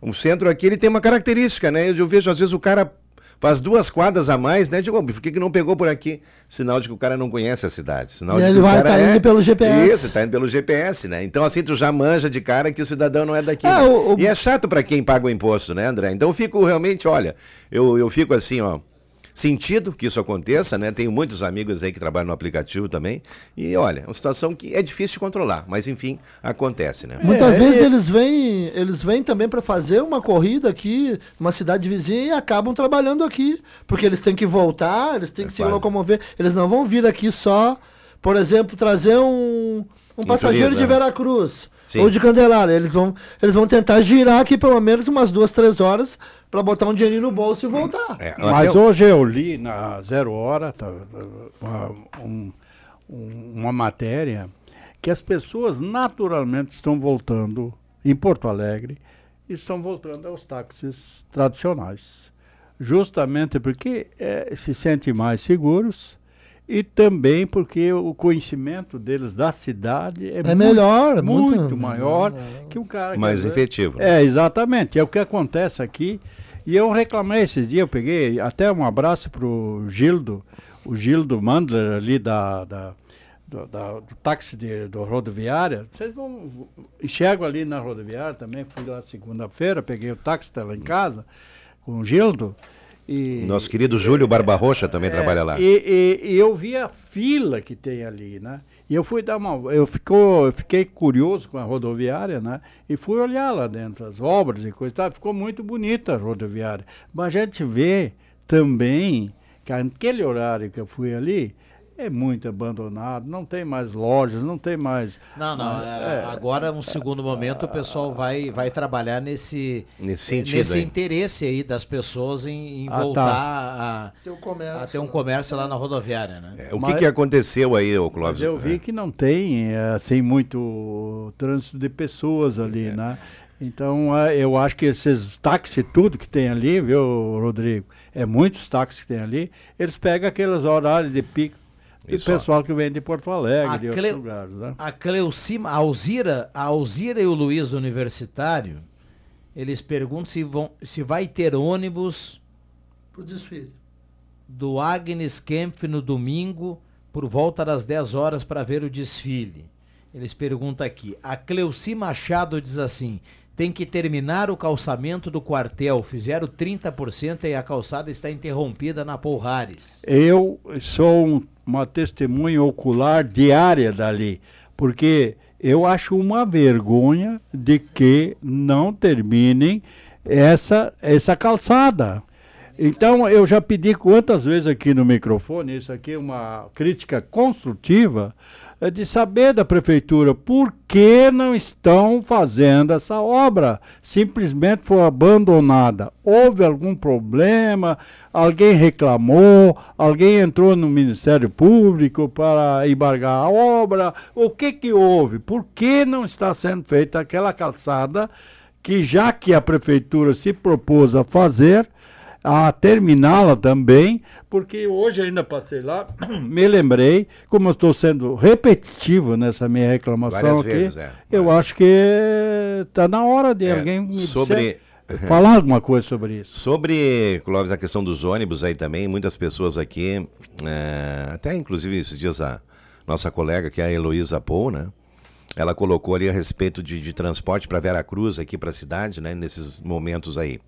o centro aqui ele tem uma característica, né? Eu vejo às vezes o cara faz duas quadras a mais, né? Digo, por que, que não pegou por aqui? Sinal de que o cara não conhece a cidade. Sinal e de ele vai estar tá é... indo pelo GPS. Isso, tá indo pelo GPS, né? Então, assim, tu já manja de cara que o cidadão não é daqui. É, né? o, o... E é chato para quem paga o imposto, né, André? Então eu fico realmente, olha, eu, eu fico assim, ó sentido que isso aconteça, né? Tenho muitos amigos aí que trabalham no aplicativo também. E olha, é uma situação que é difícil de controlar, mas enfim, acontece, né? Muitas é, vezes é... eles vêm, eles vêm também para fazer uma corrida aqui numa cidade vizinha e acabam trabalhando aqui, porque eles têm que voltar, eles têm é que quase. se locomover, eles não vão vir aqui só, por exemplo, trazer um um passageiro de né? Veracruz. Sim. ou de Candelária. Eles vão, eles vão tentar girar aqui pelo menos umas duas, três horas para botar um dinheirinho no bolso e voltar. É, Mas eu... hoje eu li na Zero Hora tá, uma, um, uma matéria que as pessoas naturalmente estão voltando em Porto Alegre e estão voltando aos táxis tradicionais. Justamente porque é, se sentem mais seguros e também porque o conhecimento deles da cidade é, é muito, melhor, muito, muito maior que um cara mais que, efetivo. É, exatamente. É o que acontece aqui. E eu reclamei esses dias, eu peguei até um abraço pro Gildo, o Gildo Mandler ali da, da do, da, do, táxi de, do rodoviária. Vocês vão enxergo ali na rodoviária também, fui lá segunda-feira, peguei o táxi, tá lá em casa com o Gildo. E, Nosso querido Júlio Barba Rocha também é, trabalha lá. E, e, e, eu vi a fila que tem ali, né? E eu fui dar uma. Eu, ficou, eu fiquei curioso com a rodoviária, né? E fui olhar lá dentro as obras e coisa e tal. Ficou muito bonita a rodoviária. Mas a gente vê também que aquele horário que eu fui ali, é muito abandonado, não tem mais lojas, não tem mais. Não, não. É, é, agora, um segundo momento, o pessoal vai, vai trabalhar nesse, nesse, sentido nesse interesse aí das pessoas em, em ah, voltar tá. a, ter um comércio, a ter um comércio lá na rodoviária, né? É, o que, que aconteceu aí, ô Clóvis? eu vi que não tem assim muito trânsito de pessoas ali, é. né? Então, eu acho que esses táxis tudo que tem ali, viu, Rodrigo? É muitos táxis que tem ali, eles pegam aqueles horários de pico e o pessoal que vem de Porto Alegre, a de outros lugares, né? A Cleucima, a Alzira, a Alzira e o Luiz do Universitário, eles perguntam se, vão, se vai ter ônibus o desfile. do Agnes Kempf no domingo, por volta das 10 horas, para ver o desfile. Eles perguntam aqui. A Cleuci Machado diz assim: tem que terminar o calçamento do quartel. Fizeram 30% e a calçada está interrompida na Polrares. Eu sou um, uma testemunha ocular diária dali, porque Eu acho uma vergonha de que não terminem essa, essa calçada. Então, eu já pedi quantas vezes aqui no microfone, isso aqui é uma crítica construtiva, de saber da prefeitura por que não estão fazendo essa obra. Simplesmente foi abandonada. Houve algum problema, alguém reclamou, alguém entrou no Ministério Público para embargar a obra. O que que houve? Por que não está sendo feita aquela calçada que já que a prefeitura se propôs a fazer, a terminá-la também, porque hoje ainda passei lá, me lembrei, como eu estou sendo repetitivo nessa minha reclamação Várias aqui, vezes, é. eu acho que está na hora de É, alguém me sobre- disser- falar alguma coisa sobre isso. Sobre, Clóvis, a questão dos ônibus aí também, muitas pessoas aqui, é, até inclusive esses dias a nossa colega, que é a Heloísa Pou, né? Ela colocou ali a respeito de, de transporte para Veracruz, aqui para a cidade, né? Nesses momentos aí.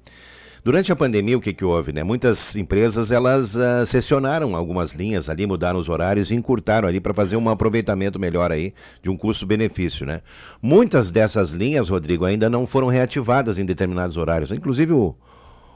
Durante a pandemia, o que, que houve? Né? Muitas empresas elas ah, sessionaram algumas linhas ali, mudaram os horários e encurtaram ali para fazer um aproveitamento melhor aí de um custo-benefício. Né? Muitas dessas linhas, Rodrigo, ainda não foram reativadas em determinados horários. Inclusive o,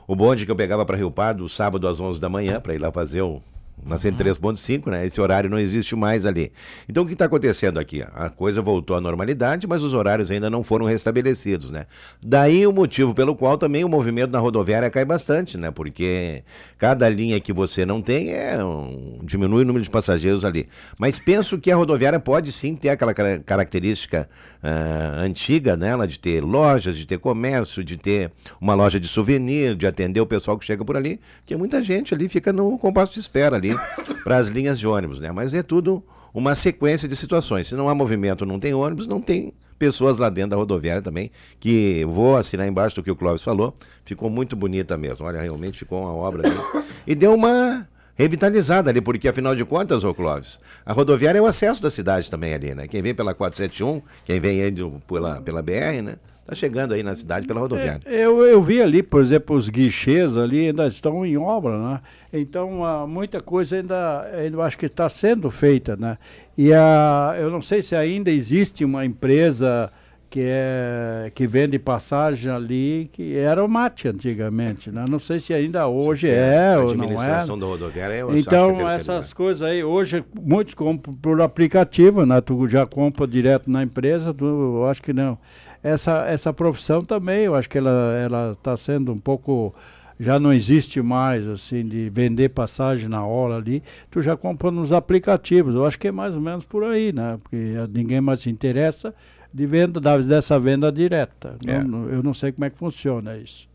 o bonde que eu pegava para Rio Pardo, sábado às 11 da manhã, para ir lá fazer o. Na 103.5, né? Esse horário não existe mais ali. Então o que está acontecendo aqui? A coisa voltou à normalidade, mas os horários ainda não foram restabelecidos, né? Daí o motivo pelo qual também o movimento na rodoviária cai bastante, né? Porque cada linha que você não tem é um- diminui o número de passageiros ali. Mas penso que a rodoviária pode sim ter aquela cara- característica ah, antiga nela, de ter lojas, de ter comércio, de ter uma loja de souvenir, de atender o pessoal que chega por ali, porque muita gente ali fica no compasso de espera ali para as linhas de ônibus, né? Mas é tudo uma sequência de situações. Se não há movimento, não tem ônibus, não tem pessoas lá dentro da rodoviária também, que vou assinar embaixo do que o Clóvis falou, ficou muito bonita mesmo. Olha, realmente ficou uma obra ali. E deu uma revitalizada ali, porque afinal de contas, ô Clóvis, a rodoviária é o acesso da cidade também ali, né? Quem vem pela 471, quem vem aí pela, pela BR, né? Tá chegando aí na cidade pela rodoviária. Eu, eu vi ali, por exemplo, os guichês ali ainda estão em obra, né? Então, ah, muita coisa ainda, eu acho que está sendo feita, né? E a, eu não sei se ainda existe uma empresa que, é, que vende passagem ali, que era o Mate antigamente, né? Não sei se ainda hoje Sim, é a ou não é. administração da rodoviária, é Então, essas coisas aí, hoje muitos compram por aplicativo, né? Tu já compra direto na empresa, tu, eu acho que não. Essa, essa profissão também, eu acho que ela ela está sendo um pouco já não existe mais assim de vender passagem na hora ali, tu já compra nos aplicativos. Eu acho que é mais ou menos por aí, né? Porque eh, ninguém mais se interessa de venda da- dessa venda direta. É. Não- eu não sei como é que funciona isso.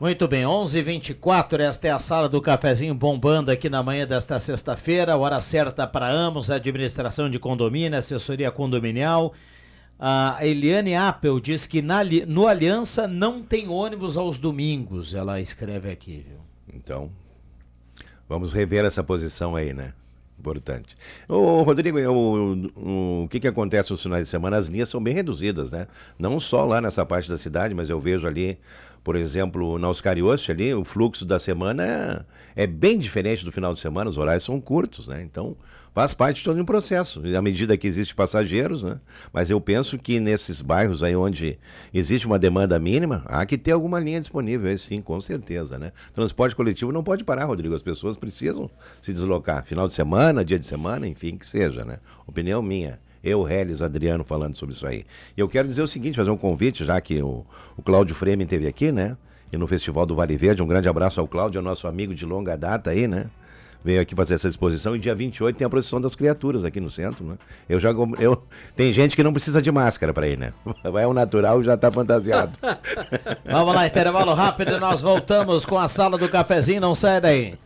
Muito bem, 11:24. esta é a sala do cafezinho bombando aqui na manhã desta sexta-feira, hora certa para ambos, administração de condomínio, assessoria condominial. A Eliane Appel diz que na no Aliança não tem ônibus aos domingos, ela escreve aqui, viu? Então, vamos rever essa posição aí, né? Importante. Ô, Rodrigo, eu- o, o que, que acontece nos finais de semana? As linhas são bem reduzidas, né? Não só lá nessa parte da cidade, mas eu vejo ali, por exemplo, na Oscar ali, o fluxo da semana é, é bem diferente do final de semana, os horários são curtos, né? Então, faz parte de todo um processo, à medida que existe passageiros, né? Mas eu penso que nesses bairros aí onde existe uma demanda mínima, há que ter alguma linha disponível, aí sim, com certeza, né? Transporte coletivo não pode parar, Rodrigo, as pessoas precisam se deslocar, final de semana, dia de semana, enfim, que seja, né? Opinião minha. Eu, Reles, Adriano, falando sobre isso aí. E eu quero dizer o seguinte, fazer um convite, já que o, o Cláudio Fremen esteve aqui, né? E no Festival do Vale Verde, um grande abraço ao Cláudio, é nosso amigo de longa data aí, né? Veio aqui fazer essa exposição e dia 28 tem a procissão das criaturas aqui no centro, né? Eu já eu tem gente que não precisa de máscara para ir, né? Vai ao natural e já tá fantasiado. Vamos lá, intervalo rápido nós voltamos com a sala do cafezinho, não sai daí.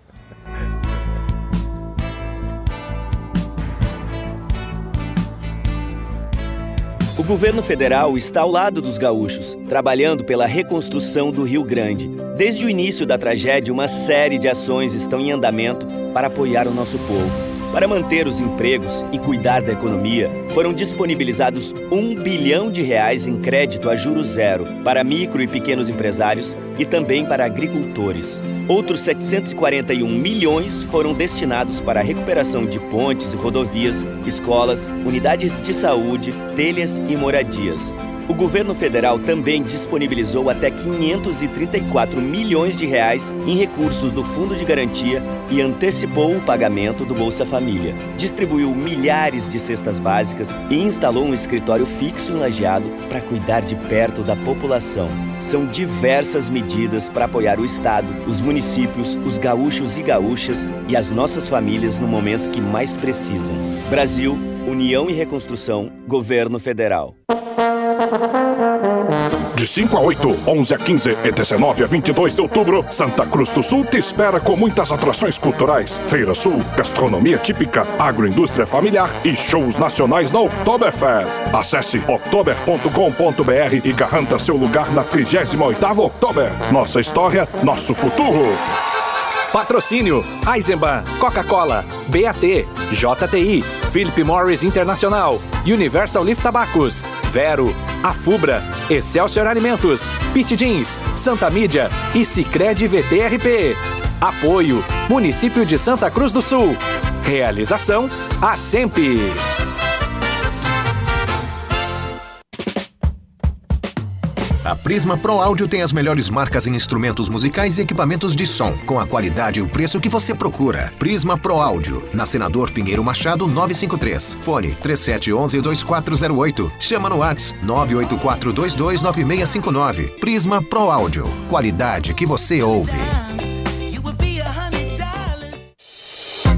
O governo federal está ao lado dos gaúchos, trabalhando pela reconstrução do Rio Grande. Desde o início da tragédia, uma série de ações estão em andamento para apoiar o nosso povo. Para manter os empregos e cuidar da economia, foram disponibilizados um bilhão de reais em crédito a juros zero para micro e pequenos empresários e também para agricultores. Outros 741 milhões foram destinados para a recuperação de pontes e rodovias, escolas, unidades de saúde, telhas e moradias. O governo federal também disponibilizou até 534 milhões de reais em recursos do Fundo de Garantia e antecipou o pagamento do Bolsa Família. Distribuiu milhares de cestas básicas e instalou um escritório fixo em Lajeado para cuidar de perto da população. São diversas medidas para apoiar o Estado, os municípios, os gaúchos e gaúchas e as nossas famílias no momento que mais precisam. Brasil, União e Reconstrução, Governo Federal. De 5 a 8, 11 a 15 e 19 a 22 de outubro, Santa Cruz do Sul te espera com muitas atrações culturais, Feira Sul, gastronomia típica, agroindústria familiar e shows nacionais na Oktoberfest. Acesse oktober.com.br e garanta seu lugar na 38ª Oktober. Nossa história, nosso futuro. Patrocínio: Eisenbahn, Coca-Cola, BAT, JTI, Philip Morris Internacional, Universal Lift Tabacos, Vero, Afubra, Excelsior Alimentos, Pit Jeans, Santa Mídia e Cicred VTRP. Apoio: Município de Santa Cruz do Sul. Realização: a sempre. A Prisma Pro Áudio tem as melhores marcas em instrumentos musicais e equipamentos de som, com a qualidade e o preço que você procura. Prisma Pro Áudio, na Senador Pinheiro Machado 953. Fone 3711-2408. Chama no Whats 984229659. Prisma Pro Áudio, qualidade que você ouve.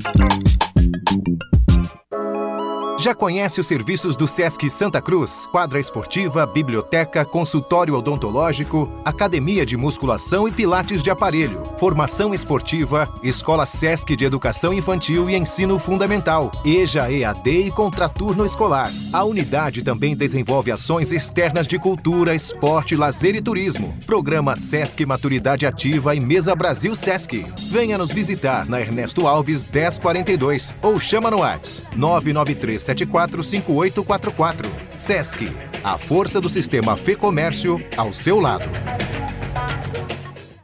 Thank you. Já conhece os serviços do Sesc Santa Cruz? Quadra esportiva, biblioteca, consultório odontológico, academia de musculação e pilates de aparelho, formação esportiva, escola Sesc de educação infantil e ensino fundamental, EJA EAD e contraturno escolar. A unidade também desenvolve ações externas de cultura, esporte, lazer e turismo. Programa Sesc Maturidade Ativa e Mesa Brasil Sesc. Venha nos visitar na Ernesto Alves 1042 ou chama no WhatsApp 993 745844. Sesc, a força do sistema Fê Comércio ao seu lado.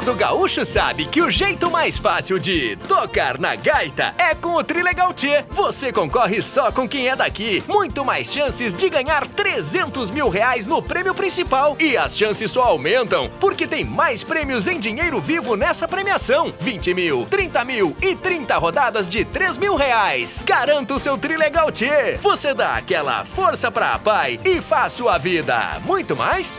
Todo gaúcho sabe que o jeito mais fácil de tocar na gaita é com o Trilegal T. Você concorre só com quem é daqui. Muito mais chances de ganhar 300 mil reais no prêmio principal. E as chances só aumentam porque tem mais prêmios em dinheiro vivo nessa premiação: 20 mil, 30 mil e 30 rodadas de 3 mil reais. Garanta o seu Trilegal T. Você dá aquela força pra pai e faz sua vida muito mais.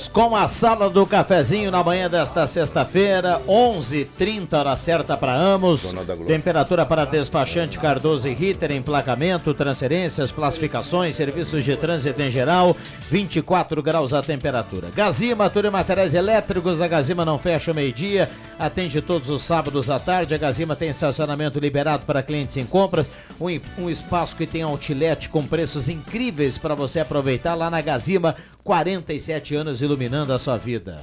com a sala do cafezinho na manhã desta sexta-feira, 11:30 hora certa para ambos. Temperatura para despachante Cardoso e Ritter, emplacamento, transferências, classificações, serviços de trânsito em geral, 24 graus a temperatura. Gazima, tudo em materiais elétricos, a Gazima não fecha o meio-dia, atende todos os sábados à tarde. A Gazima tem estacionamento liberado para clientes em compras, um, um espaço que tem outlet com preços incríveis para você aproveitar lá na Gazima, 47 anos iluminando a sua vida.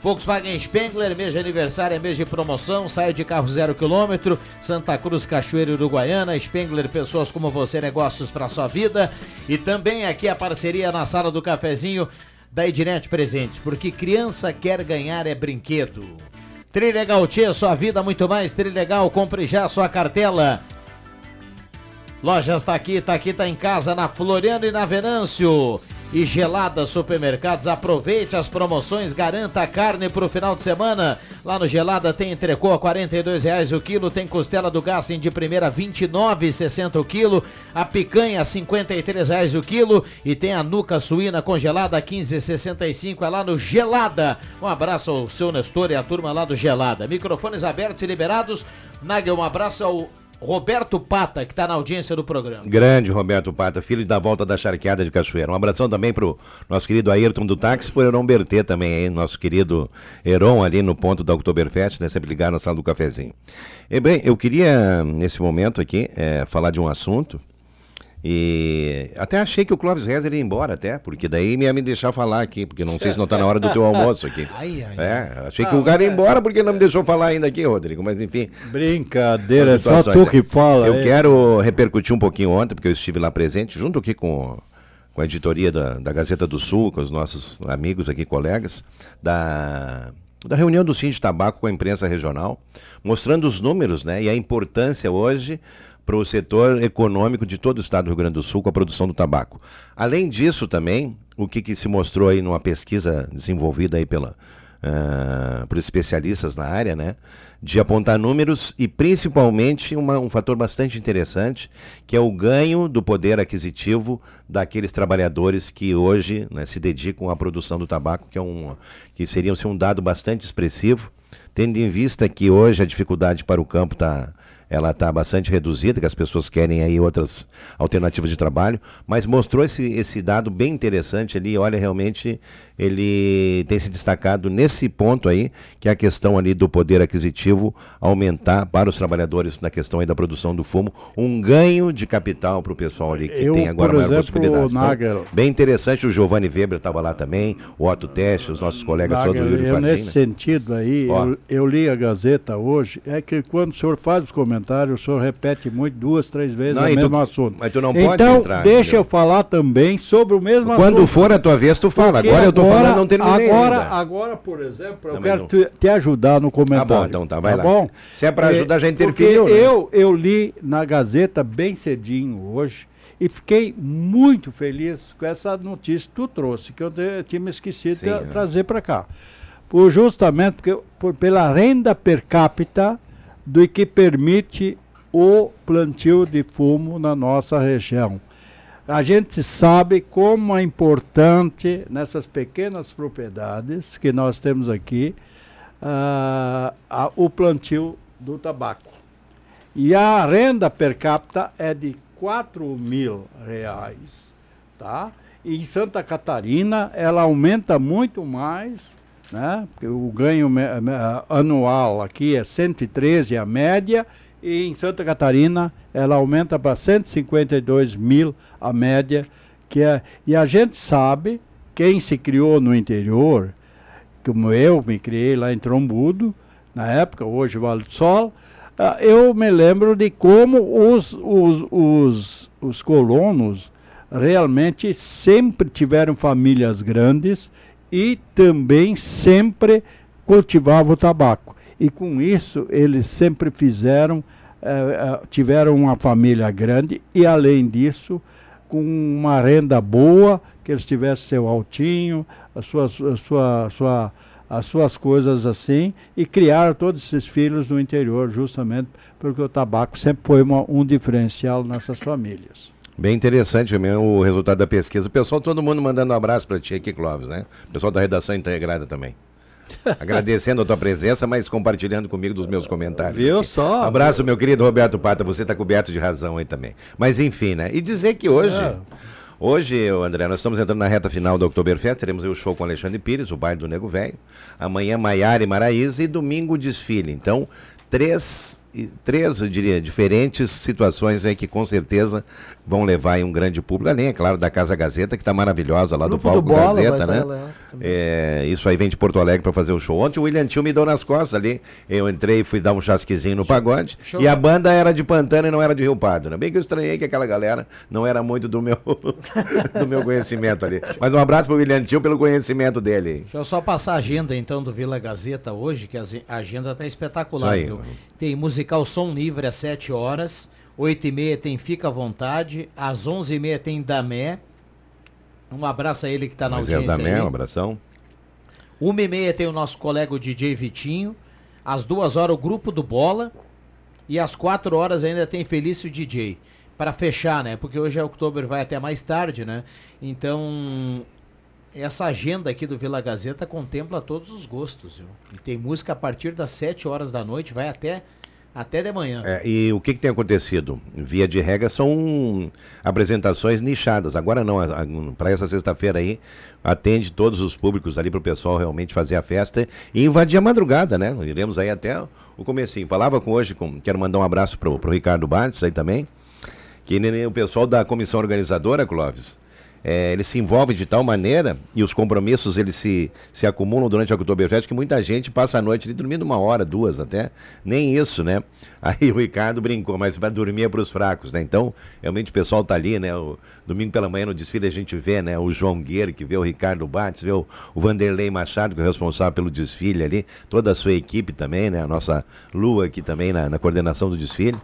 Volkswagen Spengler, mês de aniversário, é mês de promoção, sai de carro zero quilômetro, Santa Cruz, Cachoeira Uruguaiana, Spengler, pessoas como você, negócios para sua vida. E também aqui a parceria na sala do cafezinho da Ednet Presentes, porque criança quer ganhar é brinquedo. Trilegal Tia, sua vida muito mais. Trilegal, compre já sua cartela. Lojas tá aqui, tá aqui, tá em casa, na Floriano e na Venâncio. E Gelada Supermercados, aproveite as promoções, garanta a carne pro final de semana. Lá no Gelada tem entrecô a R$ reais o quilo, tem costela do Gassen de primeira R$ 29,60 o quilo, a picanha R$ reais o quilo e tem a nuca suína congelada a 15,65 é lá no Gelada. Um abraço ao seu Nestor e a turma lá do Gelada. Microfones abertos e liberados. Nagel, um abraço ao Roberto Pata, que está na audiência do programa. Grande Roberto Pata, filho da volta da charqueada de Cachoeira. Um abração também pro nosso querido Ayrton do Táxi, por Heron Bertê também, aí, nosso querido Heron ali no ponto da Oktoberfest, né? Sempre ligar na sala do cafezinho. E bem, eu queria, nesse momento aqui, é, falar de um assunto e até achei que o Clóvis Rezer ia embora até, porque daí ia me deixar falar aqui, porque não sei se não está na hora do teu almoço aqui. Ai, ai, é, achei que ah, o cara ia embora porque não me deixou falar ainda aqui, Rodrigo, mas enfim. Brincadeira, é só tu que fala. Eu quero repercutir um pouquinho ontem, porque eu estive lá presente, junto aqui com, com a editoria da, da Gazeta do Sul, com os nossos amigos aqui, colegas, da da reunião do Sim de Tabaco com a imprensa regional, mostrando os números né, e a importância hoje para o setor econômico de todo o estado do Rio Grande do Sul com a produção do tabaco. Além disso, também, o que, que se mostrou aí numa pesquisa desenvolvida aí pela, uh, por especialistas na área, né? De apontar números e principalmente uma, um fator bastante interessante, que é o ganho do poder aquisitivo daqueles trabalhadores que hoje né, se dedicam à produção do tabaco, que, é um, que seria assim, um dado bastante expressivo, tendo em vista que hoje a dificuldade para o campo está ela está bastante reduzida, que as pessoas querem aí outras alternativas de trabalho, mas mostrou esse, esse dado bem interessante ali, olha, realmente ele tem se destacado nesse ponto aí, que é a questão ali do poder aquisitivo aumentar para os trabalhadores na questão aí da produção do fumo, um ganho de capital para o pessoal ali que Eu, tem agora maior exemplo, possibilidade. Nager... Então, bem interessante, o Giovanni Weber estava lá também, o Otto Teste, os nossos colegas Nager, do Yuri Nesse sentido aí, eu, eu, li a Gazeta hoje, é que quando o senhor faz os comentários, o senhor repete muito, duas, três vezes Não, o mesmo tu- assunto. mas tu não então, pode entrar, deixa entendeu? eu falar também sobre o mesmo assunto. Quando for a tua vez, tu fala. Porque Agora eu tô falando, não terminei Agora, ainda. agora por exemplo, eu Também quero não. te, te ajudar no comentário. Tá bom, então tá, vai lá. bom? Se é pra ajudar, já porque interferiu, né? Eu, eu li na Gazeta bem cedinho hoje e fiquei muito feliz com essa notícia que tu trouxe, que eu tinha me esquecido Sim, de é. trazer para cá. Por, justamente porque, por, pela renda per capita do que permite o plantio de fumo na nossa região. A gente sabe como é importante nessas pequenas propriedades que nós temos aqui ah, a- o plantio do tabaco. E a renda per capita é de 4 mil reais, tá? E em Santa Catarina ela aumenta muito mais, né? O ganho anual aqui é 113 a média e em Santa Catarina ela aumenta para 152 mil a média, que é e a gente sabe quem se criou no interior, como eu me criei lá em Trombudo, na época, hoje Vale do Sol, ah, eu me lembro de como os, os, os, os colonos realmente sempre tiveram famílias grandes e também sempre cultivavam tabaco. E com isso eles sempre fizeram, eh, eh, tiveram uma família grande e além disso, com uma renda boa, que eles tivessem seu altinho, as suas, a sua, sua, as suas coisas assim, e criaram todos esses filhos no interior, justamente porque o tabaco sempre foi uma- um diferencial nessas famílias. Bem interessante também o resultado da pesquisa. O pessoal, todo mundo mandando um abraço para ti aqui, Clóvis, né? O pessoal da redação integrada também. Agradecendo a tua presença, mas compartilhando comigo dos meus comentários. Viu aqui. só? Abraço, meu querido Roberto Pata, você está coberto de razão aí também. Mas enfim, né? E dizer que hoje. É. Hoje, André, nós estamos entrando na reta final do Oktoberfest, teremos o show com Alexandre Pires, o baile do Nego Velho. Amanhã, Maiara e Maraíza e domingo, desfile. Então, três, três, eu diria, diferentes situações aí que com certeza vão levar aí um grande público, além, é claro, da Casa Gazeta, que está maravilhosa lá Grupo do do palco Bola vai Gazeta, né? lá É, isso aí vem de Porto Alegre para fazer o show. Ontem o William Tio me deu nas costas ali. Eu entrei e fui dar um chasquizinho no pagode. eu E a banda era de Pantano e não era de Rio Pardo. Né? Bem que eu estranhei que aquela galera não era muito do meu, do meu conhecimento ali. Mas um abraço pro William Tio pelo conhecimento dele. Deixa eu só passar a agenda então do Vila Gazeta hoje, que a agenda tá espetacular, aí, viu? Tem musical Som Livre às 7 horas, 8 e meia tem Fica à Vontade, às 11 e meia tem Damé. Um abraço a ele que tá na Moisés audiência Damé, aí. um abração. Uma e meia tem o nosso colega o DJ Vitinho. Às duas horas o grupo do Bola. E às quatro horas ainda tem Felício DJ. Para fechar, né? Porque hoje é outubro, vai até mais tarde, né? Então, essa agenda aqui do Vila Gazeta contempla todos os gostos, viu? E tem música a partir das sete horas da noite, vai até, até de manhã. É, e o que, que tem acontecido? Via de regra são apresentações nichadas. Agora não, para essa sexta-feira aí, atende todos os públicos ali para o pessoal realmente fazer a festa e invadir a madrugada, né? Iremos aí até o comecinho. Falava com hoje, com, quero mandar um abraço pro, pro Ricardo Bartz aí também, que o pessoal da comissão organizadora, Clóvis, é, ele se envolve de tal maneira e os compromissos eles se, se acumulam durante a Oktoberfest que muita gente passa a noite ali dormindo uma hora, duas até, nem isso, né? Aí o Ricardo brincou, mas para dormir é para os fracos, né? Então, realmente o pessoal tá ali, né? O, domingo pela manhã no desfile a gente vê, né? O João Guerre, que vê o Ricardo Bates, vê o, o Vanderlei Machado, que é o responsável pelo desfile ali, toda a sua equipe também, né? A nossa Lua aqui também na, na coordenação do desfile.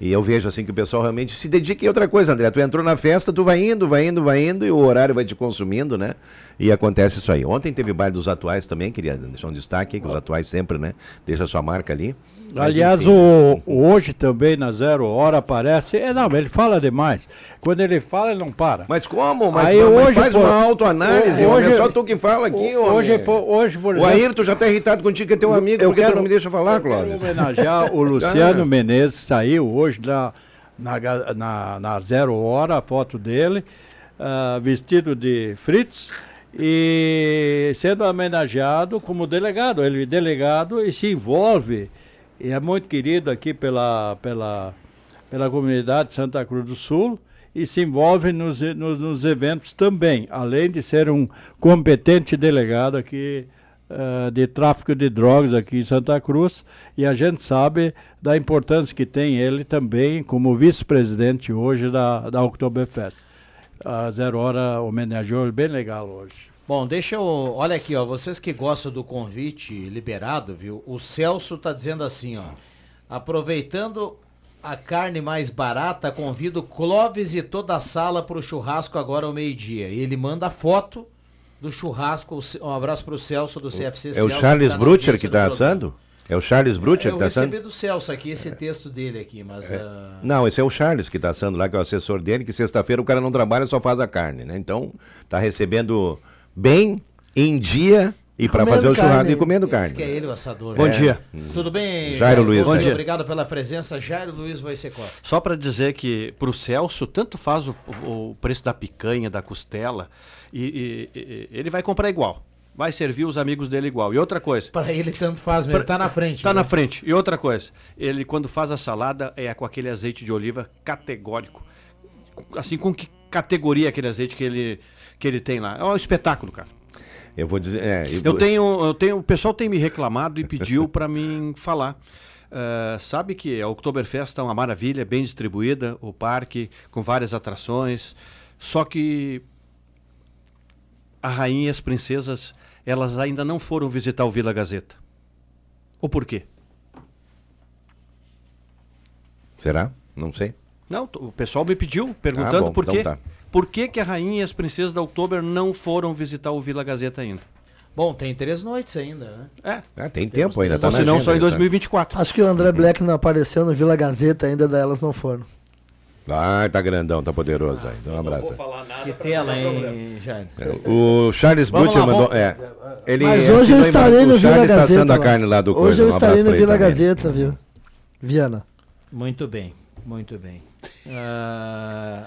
E eu vejo assim que o pessoal realmente se dedica em outra coisa, André. Tu entrou na festa, tu vai indo, vai indo, vai indo, e o horário vai te consumindo, né? E acontece isso aí. Ontem teve baile dos atuais também, queria deixar um destaque que os atuais sempre, né? Deixa a sua marca ali. Mas, Aliás, enfim. o, o hoje também na Zero Hora aparece. É, não, ele fala demais. Quando ele fala, ele não para. Mas como? Mas, Aí mas hoje, faz pô, uma autoanálise, ho- homem. hoje- É só tu que fala aqui, ho- homem. hoje, pô, hoje, por O exemplo- Ayrton já tá irritado contigo, que é teu amigo, Eu porque quero- tu não me deixa falar, eu quero Cláudio? homenagear o Luciano Menezes, saiu hoje na, na, na, na Zero Hora, a foto dele, ah, vestido de Fritz e sendo homenageado como delegado. Ele é delegado e se envolve, e é muito querido aqui pela, pela, pela comunidade de Santa Cruz do Sul e se envolve nos, nos, nos eventos também, além de ser um competente delegado aqui eh, de tráfico de drogas aqui em Santa Cruz e a gente sabe da importância que tem ele também como vice-presidente hoje da, da Oktoberfest. A Zero Hora homenageou bem legal hoje. Bom, deixa eu. Olha aqui, ó. Vocês que gostam do convite liberado, viu? O Celso tá dizendo assim, ó. Aproveitando a carne mais barata, convido Clóvis e toda a sala pro churrasco agora ao meio-dia. E ele manda foto do churrasco. O Um abraço pro Celso do CFC É o Celso, Charles tá Brutcher que tá assando? É o Charles Brutcher Eu que tá assando? recebi do Celso aqui esse texto dele aqui, mas. ah, Não, esse é o Charles que está assando lá, que é o assessor dele, que sexta-feira o cara não trabalha, só faz a carne, né? Então, tá recebendo bem, em dia e para fazer o churrasco carne. e comendo Diz carne. que é ele o assador. Bom É. dia. Tudo bem, Jairo Luiz, Bom né? dia. Obrigado pela presença, Jairo Luiz Wojciechowski. Só para dizer que para o Celso, tanto faz o, o- preço da picanha, da costela, e, e- e- ele vai comprar igual. Vai servir os amigos dele igual. E outra coisa. Para ele tanto faz mesmo, tá na frente. Tá né? na frente. E outra coisa, ele quando faz a salada é com aquele azeite de oliva categórico. Assim, com que categoria aquele azeite que ele, que ele tem lá? É um espetáculo, cara. Eu vou dizer. é, Eu tenho, eu tenho, o pessoal tem me reclamado e pediu para mim falar. Ah, sabe que a Oktoberfest é uma maravilha, bem distribuída, o parque com várias atrações. Só que a rainha e as princesas, elas ainda não foram visitar o Vila Gazeta. O porquê? Será? Não sei. Não, o pessoal me pediu, perguntando Ah, bom, por então quê. tá. Por que, que a rainha e as princesas da Oktober não foram visitar o Vila Gazeta ainda? Bom, tem três noites ainda, né? É. Ah, tem tempo ainda, tá senão agenda só em aí, sabe? 2024. Acho que o André Black não apareceu no Vila Gazeta ainda, daí elas não foram. Ah, tá grandão, tá poderoso aí. Então, um abraço. Que tela, hein, Jair? O Charles Butcher mandou. vamos- É, ele Mas hoje eu estarei no O Vila Charles está Gazeta. assando a lá. carne lá do Hoje coisa. eu Um estarei no Vila também. Gazeta, viu? Viana. Muito bem, muito bem. Ah,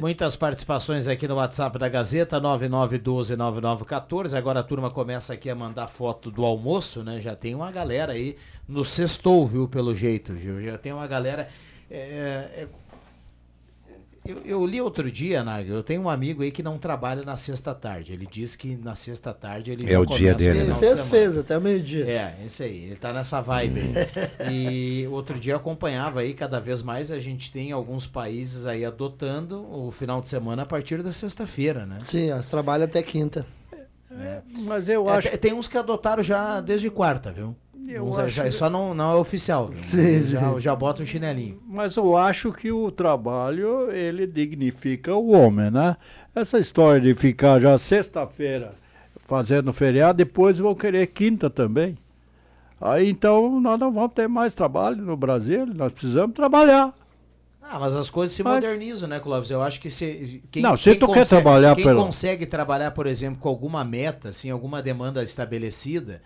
muitas participações aqui no WhatsApp da Gazeta, 99129914. Agora a turma começa aqui a mandar foto do almoço, né? Já tem uma galera aí no sextou, viu, pelo jeito, Gil. Já tem uma galera. é, é, eu, eu li outro dia, Nagel, eu tenho um amigo aí que não trabalha na sexta-tarde. Ele diz que na sexta-tarde ele É já o dia começa dele, final né? de Fez, semana. fez, até o meio-dia. É, isso aí, ele tá nessa vibe aí. e outro dia eu acompanhava aí, cada vez mais a gente tem alguns países aí adotando o final de semana a partir da sexta-feira, né? Sim, elas trabalham até quinta. Mas eu É, acho. te- tem uns que adotaram já desde quarta, viu? Eu acho Só não, não é oficial? Sim, já, sim. já bota um chinelinho. Mas eu acho que o trabalho, ele dignifica o homem, né? Essa história de ficar já sexta-feira fazendo feriado, depois vão querer quinta também. Aí então nós não vamos ter mais trabalho no Brasil, nós precisamos trabalhar. Ah, mas as coisas se Mas- modernizam, né, Clóvis? Eu acho que se quem, Não, se quem tu quer consegue- trabalhar quem pelo- consegue trabalhar, por exemplo, com alguma meta, assim, alguma demanda estabelecida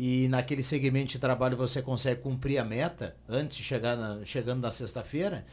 e naquele segmento de trabalho você consegue cumprir a meta antes de chegar na- chegando na sexta-feira,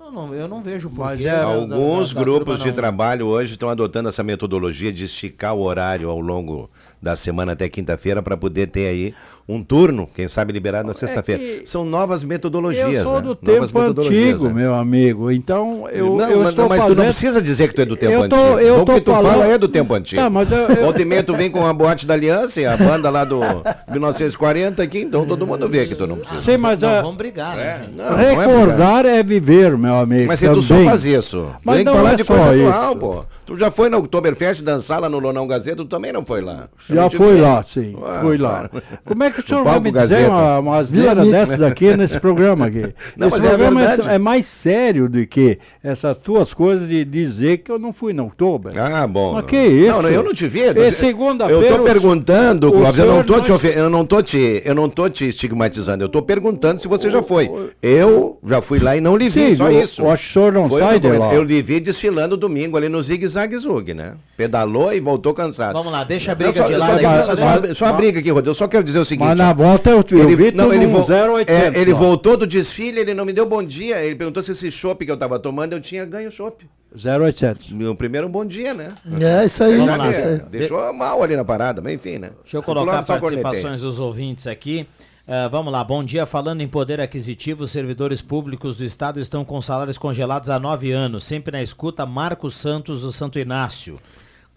eu não, eu não vejo por Mas que é- da- da- Alguns da- da grupos turma de trabalho hoje estão adotando essa metodologia de esticar o horário ao longo da semana até quinta-feira para poder ter aí um turno, quem sabe liberado na sexta-feira. que São novas metodologias. eu sou né? do Novas tempo metodologias, antigo, né? meu amigo. Então eu, não, eu mas, estou mas tu fazendo... não precisa dizer que tu é do tempo Eu tô- antigo. eu o que tu falando- fala é do tempo antigo. Tá, mas eu- eu- Volta e meia tu vem com a boate da Aliança, e a banda lá do 1940 aqui, então todo mundo vê que tu não precisa. Sim, mas Não, é- vamos brigar, né, gente? Não, não é Recordar é, viver, meu amigo. Mas se tu só faz isso, tu Mas tem que não falar é de só coisa isso. atual, pô. Tu já foi na Oktoberfest dançar lá no Lonão Gazeta, tu também não foi lá. Já vi. lá, sim. Ah, fui lá. Como é que o senhor vai me dizer uma, uma asneira Vila Mix, dessas né? aqui nesse programa aqui? Não, Esse mas é programa é, é mais sério do que essas tuas coisas de dizer que eu não fui no outubro. Ah, bom. Mas que isso? Não, não, eu não te vi. É segunda-feira. Eu tô o- perguntando, o Clóvis, eu não tô, te ofe- eu, não tô te, eu não tô te estigmatizando, eu tô perguntando se você já foi. Eu já fui lá e não lhe vi, Sim, só eu- isso. eu acho que o senhor não Foi o sai de lá. Eu lhe vi desfilando domingo ali no Zig Zag Zug, né? Pedalou e voltou cansado. Vamos lá, deixa a Não, briga só, de aí. só, só, só a briga aqui, Rodrigo. Eu só quero dizer o seguinte. Mas na volta eu, eu vi não, ele, vo- 0800. é, ele voltou do desfile, ele não me deu bom dia. Ele perguntou se esse chopp que eu tava tomando eu tinha ganho chopp. 0800. Meu primeiro bom dia, né? É, isso aí. Vamos lá, ver, isso aí. Deixou mal ali na parada, mas enfim, né? Deixa eu colocar cornetei. participações dos ouvintes aqui. Ah, vamos lá, bom dia. Falando em poder aquisitivo, os servidores públicos do Estado estão com salários congelados há nove anos. Sempre na escuta, Marcos Santos do Santo Inácio.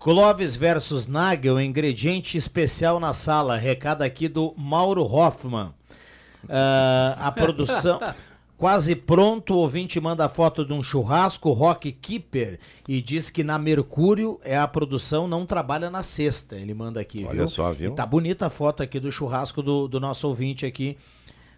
Clóvis versus Nagel, ingrediente especial na sala. Recado aqui do Mauro Hoffman. Ah, a produção. Quase pronto, o ouvinte manda foto de um churrasco, Rock Keeper, e diz que na Mercúrio é a produção, não trabalha na sexta. Ele manda aqui, Olha viu? só, viu? E tá bonita a foto aqui do churrasco do, do nosso ouvinte aqui,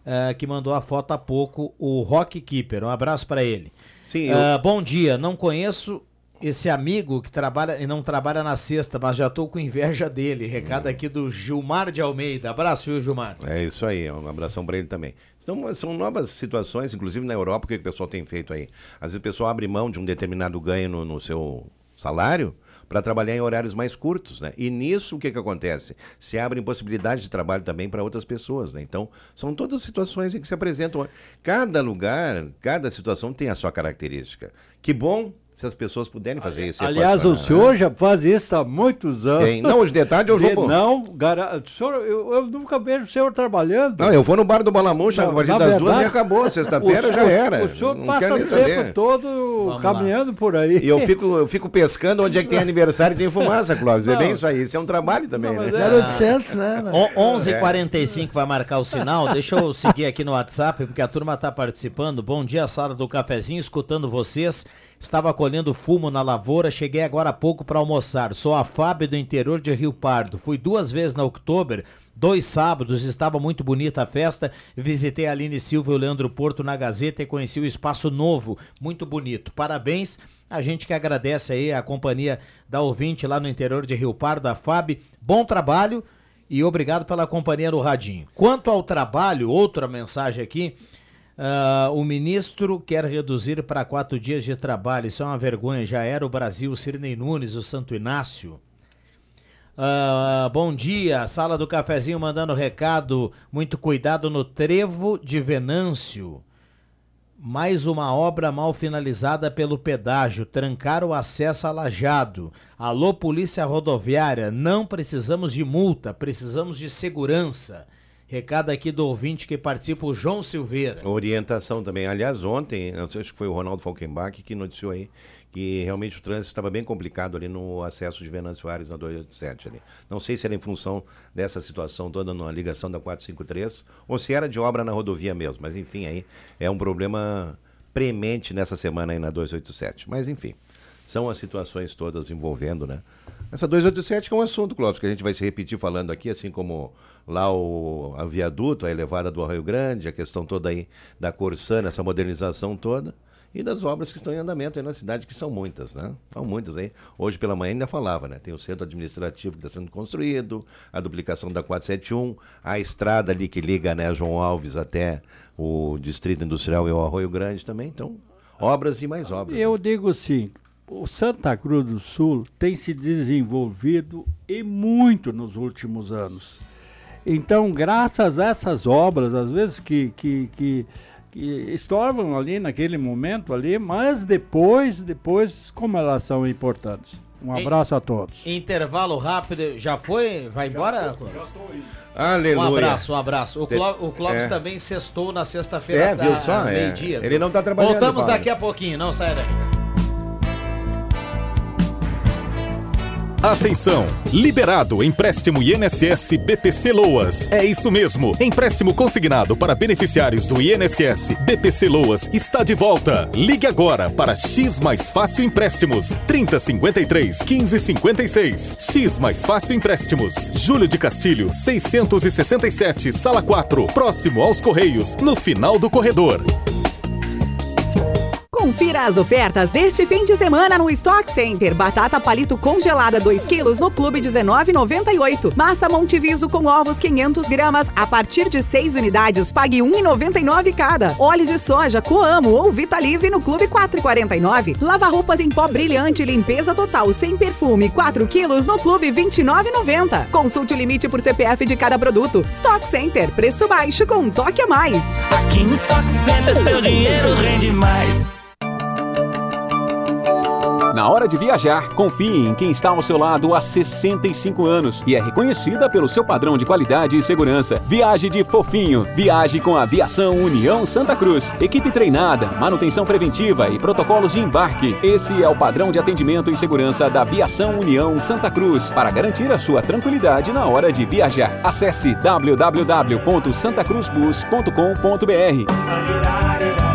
eh, que mandou a foto há pouco, o Rock Keeper. Um abraço para ele. Sim, Ah, Bom dia, não conheço esse amigo que trabalha e não trabalha na sexta, mas já tô com inveja dele. Recado aqui do Gilmar de Almeida. Abraço, viu, Gilmar? É isso aí, um abração para ele também. São, são novas situações, inclusive na Europa, o que, que o pessoal tem feito aí? Às vezes o pessoal abre mão de um determinado ganho no, no seu salário para trabalhar em horários mais curtos, né? E nisso o que, que acontece? Se abrem possibilidades de trabalho também para outras pessoas, né? Então, são todas situações em que se apresentam. Cada lugar, cada situação tem a sua característica. Que bom se as pessoas puderem fazer isso. Aliás, o equacionar, né? senhor já faz isso há muitos anos. Quem? Não, hoje de tarde eu De- vou- Não, senhor, eu, eu nunca vejo o senhor trabalhando. Não, eu vou no bar do Balamucha a Não, partir das duas e verdade, acabou. Sexta-feira o já era. O senhor Não passa o tempo saber. todo lá. caminhando por aí. E eu fico, eu fico pescando onde é que tem aniversário e tem fumaça, Clóvis. É Não. bem isso aí. Isso é um trabalho também, né? 0800, né? O- 11h45 vai marcar o sinal. Deixa eu seguir aqui no WhatsApp, porque a turma está participando. Bom dia, sala do cafezinho, escutando vocês. Estava colhendo fumo na lavoura, cheguei agora há pouco para almoçar. Sou a Fábio do interior de Rio Pardo. Fui duas vezes na Oktober, dois sábados, estava muito bonita a festa. Visitei a Aline Silva e o Leandro Porto na Gazeta e conheci o espaço novo, muito bonito. Parabéns, a gente que agradece aí a companhia da ouvinte lá no interior de Rio Pardo, a Fábio. Bom trabalho e obrigado pela companhia no Radinho. Quanto ao trabalho, outra mensagem aqui Ah, o ministro quer reduzir para quatro dias de trabalho. Isso é uma vergonha. Já era o Brasil. Sirnei Nunes, o Santo Inácio. Ah, bom dia, sala do cafezinho mandando recado. Muito cuidado no trevo de Venâncio. Mais uma obra mal finalizada pelo pedágio. Trancar o acesso a Lajado. Alô, Polícia Rodoviária. Não precisamos de multa, precisamos de segurança. Recado aqui do ouvinte que participa, o João Silveira. Orientação também. Aliás, ontem, eu acho que foi o Ronaldo Falkenbach que noticiou aí que realmente o trânsito estava bem complicado ali no acesso de Venâncio Aires na 287 ali. Não sei se era em função dessa situação toda na ligação da 453 ou se era de obra na rodovia mesmo, mas enfim, aí é um problema premente nessa semana aí na 287. Mas enfim, são as situações todas envolvendo, né? Essa 287 que é um assunto, Clóvis, que a gente vai se repetir falando aqui, assim como lá o a viaduto, a elevada do Arroio Grande, a questão toda aí da Corsana, essa modernização toda e das obras que estão em andamento aí na cidade, que são muitas, né? São muitas aí. Hoje pela manhã ainda falava, né? Tem o centro administrativo que está sendo construído, a duplicação da 471, a estrada ali que liga, né, João Alves até o Distrito Industrial e o Arroio Grande também. Então, obras e mais obras. Eu digo assim, o Santa Cruz do Sul tem se desenvolvido e muito nos últimos anos. Então, graças a essas obras, às vezes que, que, que, que estorvam ali naquele momento ali, mas depois, depois, como elas são importantes. Um Em- abraço a todos. Intervalo rápido. Já foi? Vai embora? Clóvis? Aleluia. Um abraço, um abraço. O, Cló- o Clóvis é. também sextou na sexta-feira. É, viu só? É. Meio-dia. Ele não tá trabalhando, Voltamos Fábio. daqui a pouquinho, não sai daí. Atenção! Liberado empréstimo INSS BPC Loas. É isso mesmo. Empréstimo consignado para beneficiários do INSS BPC Loas está de volta. Ligue agora para X Mais Fácil Empréstimos 3053 1556. X Mais Fácil Empréstimos. Júlio de Castilho 667, sala 4, próximo aos Correios, no final do corredor. Confira as ofertas deste fim de semana no Stock Center. Batata palito congelada 2 quilos no Clube 19,98. Massa Monteviso com ovos 500 gramas a partir de 6 unidades. Pague 1,99 cada. Óleo de soja Coamo ou Vitalive no Clube 4,49. Lava roupas em pó brilhante limpeza total sem perfume 4 quilos no Clube 29,90. Consulte o limite por CPF de cada produto. Stock Center, preço baixo com um toque a mais. Aqui no Stock Center seu dinheiro rende mais. Na hora de viajar, confie em quem está ao seu lado há 65 anos e é reconhecida pelo seu padrão de qualidade e segurança. Viaje de fofinho. Viaje com a Aviação União Santa Cruz. Equipe treinada, manutenção preventiva e protocolos de embarque. Esse é o padrão de atendimento e segurança da Aviação União Santa Cruz para garantir a sua tranquilidade na hora de viajar. Acesse www.santacruzbus.com.br.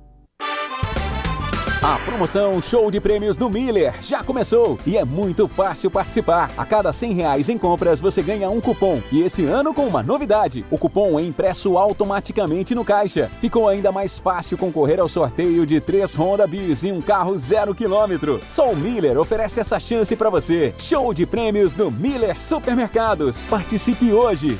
A promoção Show de Prêmios do Miller já começou e é muito fácil participar. A cada 100 reais em compras você ganha um cupom e esse ano com uma novidade. O cupom é impresso automaticamente no caixa. Ficou ainda mais fácil concorrer ao sorteio de três Honda Bis e um carro zero quilômetro. Só o Miller oferece essa chance para você. Show de Prêmios do Miller Supermercados. Participe hoje.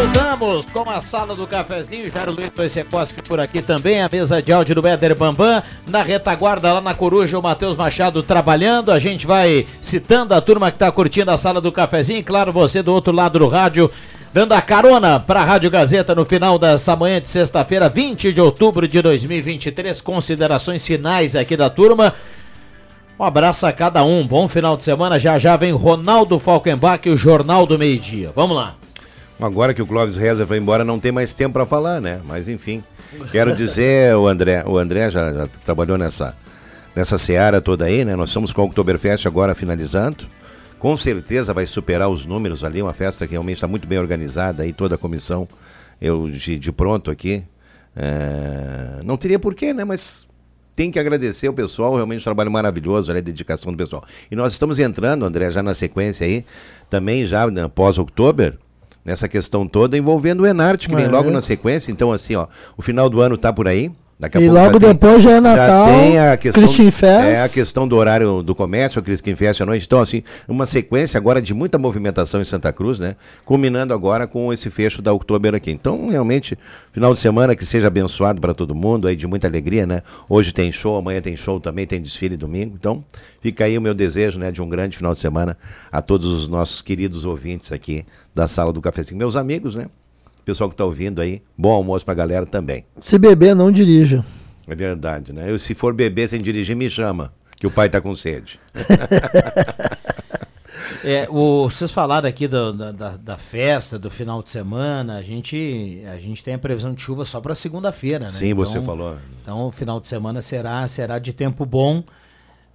Voltamos com a sala do cafezinho, Jairo Luiz Toicecoski por aqui também, a mesa de áudio do Éder Bambam, na retaguarda lá na Coruja o Matheus Machado trabalhando, a gente vai citando a turma que está curtindo a sala do cafezinho, claro, você do outro lado do rádio, dando a carona para a Rádio Gazeta no final dessa manhã de sexta-feira, 20 de outubro de 2023, considerações finais aqui da turma. Um abraço a cada um, bom final de semana, já já vem Ronaldo Falkenbach e o Jornal do Meio Dia, vamos lá. Agora que o Clóvis Reza foi embora, não tem mais tempo para falar, né? Mas enfim, quero dizer, o André, o André já, já trabalhou nessa, nessa seara toda aí, né? Nós estamos com o Oktoberfest agora finalizando. Com certeza vai superar os números ali, uma festa que realmente está muito bem organizada aí, toda a comissão, eu de, de pronto aqui. É, não teria porquê, né? Mas tem que agradecer o pessoal, realmente um trabalho maravilhoso, né? a dedicação do pessoal. E nós estamos entrando, André, já na sequência aí, também já né, pós-outubro, nessa questão toda envolvendo o Enarte, que vem É. logo na sequência. Então, assim, ó, o final do ano tá por aí. Daqui a E pouco logo já tem- depois já é Natal, Já tem a questão, Christian Fest. É a questão do horário do comércio, o Christian Fest à noite. Então, assim, uma sequência agora de muita movimentação em Santa Cruz, né? Culminando agora com esse fecho da Oktober aqui. Então, realmente, final de semana que seja abençoado para todo mundo, aí de muita alegria, né? Hoje tem show, amanhã tem show também, tem desfile domingo. Então, fica aí o meu desejo, né, de um grande final de semana a todos os nossos queridos ouvintes aqui da sala do cafezinho. Meus amigos, né? Pessoal que está ouvindo aí, bom almoço pra galera também. Se beber, não dirija. É verdade, né? Eu, se for beber sem dirigir, me chama, que o pai tá com sede. É, o, vocês falaram aqui do- da, da, da festa, do final de semana, a gente, a gente tem a previsão de chuva só para segunda-feira, né? Sim, você falou. Então o final de semana será, será de tempo bom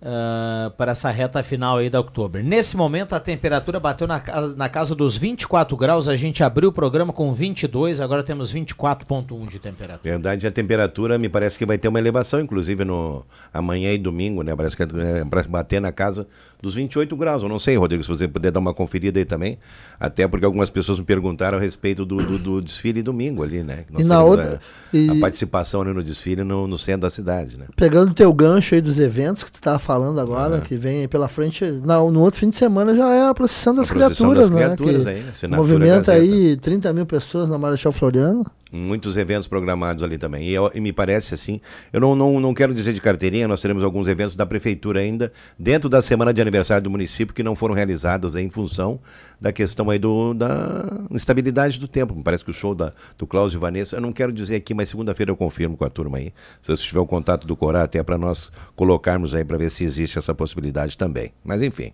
ah, para essa reta final aí da outubro. Nesse momento a temperatura bateu na, casa- na casa dos 24 graus, a gente abriu o programa com 22, agora temos 24.1 de temperatura. Verdade, a temperatura me parece que vai ter uma elevação, inclusive no amanhã e domingo, né? Parece que é para bater na casa dos 28 graus. Eu não sei, Rodrigo, se você puder dar uma conferida aí também. Até porque algumas pessoas me perguntaram a respeito do, do, do desfile domingo ali, né? Nós E na outra- A, e- a participação né, no desfile no, no centro da cidade, né? Pegando o teu gancho aí dos eventos que tu tava falando agora, Ah. que vem aí pela frente. Não, no outro fim de semana já é a procissão das A procissão criaturas, das né? criaturas aí, assinatura movimenta aí 30 mil pessoas na Marechal Floriano. Muitos eventos programados ali também. E, eu- e me parece assim, eu não, não, não quero dizer de carteirinha, nós teremos alguns eventos da prefeitura ainda, dentro da semana de aniversário do município, que não foram realizados aí em função da questão aí do, da instabilidade do tempo. Me parece que o show da, do Cláudio e Vanessa, eu não quero dizer aqui, mas segunda-feira eu confirmo com a turma aí. Se você tiver o contato do Corá, até para nós colocarmos aí para ver se existe essa possibilidade também. Mas enfim,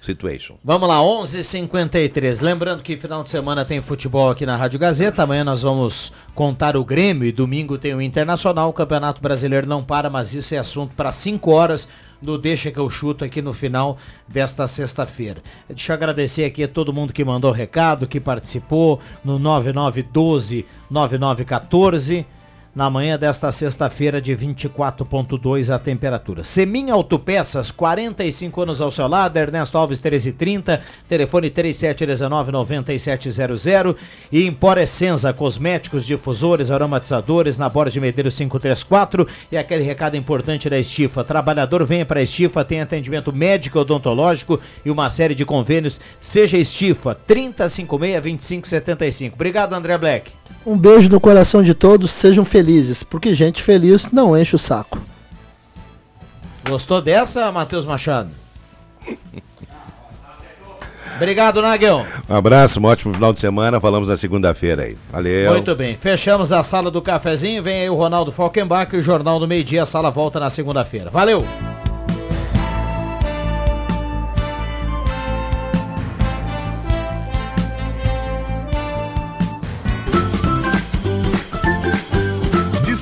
situation. Vamos lá, 11:53. Lembrando que final de semana tem futebol aqui na Rádio Gazeta. Amanhã nós vamos contar o Grêmio e domingo tem o Internacional. O Campeonato Brasileiro não para, mas isso é assunto para 5 horas do Deixa que eu chuto aqui no final desta sexta-feira. Deixa eu agradecer aqui a todo mundo que mandou recado, que participou no 9912 9914. Na manhã desta sexta-feira, de 24,2 a temperatura. Semin Autopeças, 45 anos ao seu lado, Ernesto Alves 1330, telefone 3719-9700. E Empor Essenza, cosméticos, difusores, aromatizadores, na Borda de Medeiros 534. E aquele recado importante da Estifa: trabalhador venha para a Estifa, tem atendimento médico, odontológico e uma série de convênios. Seja Estifa, 3056-2575. Obrigado, André Black. Um beijo no coração de todos, sejam felizes, porque gente feliz não enche o saco. Gostou dessa, Matheus Machado? Obrigado, Nagel. Um abraço, um ótimo final de semana. Falamos na segunda-feira aí. Valeu. Muito bem. Fechamos a sala do cafezinho. Vem aí o Ronaldo Falkenbach e o Jornal do Meio Dia. A sala volta na segunda-feira. Valeu!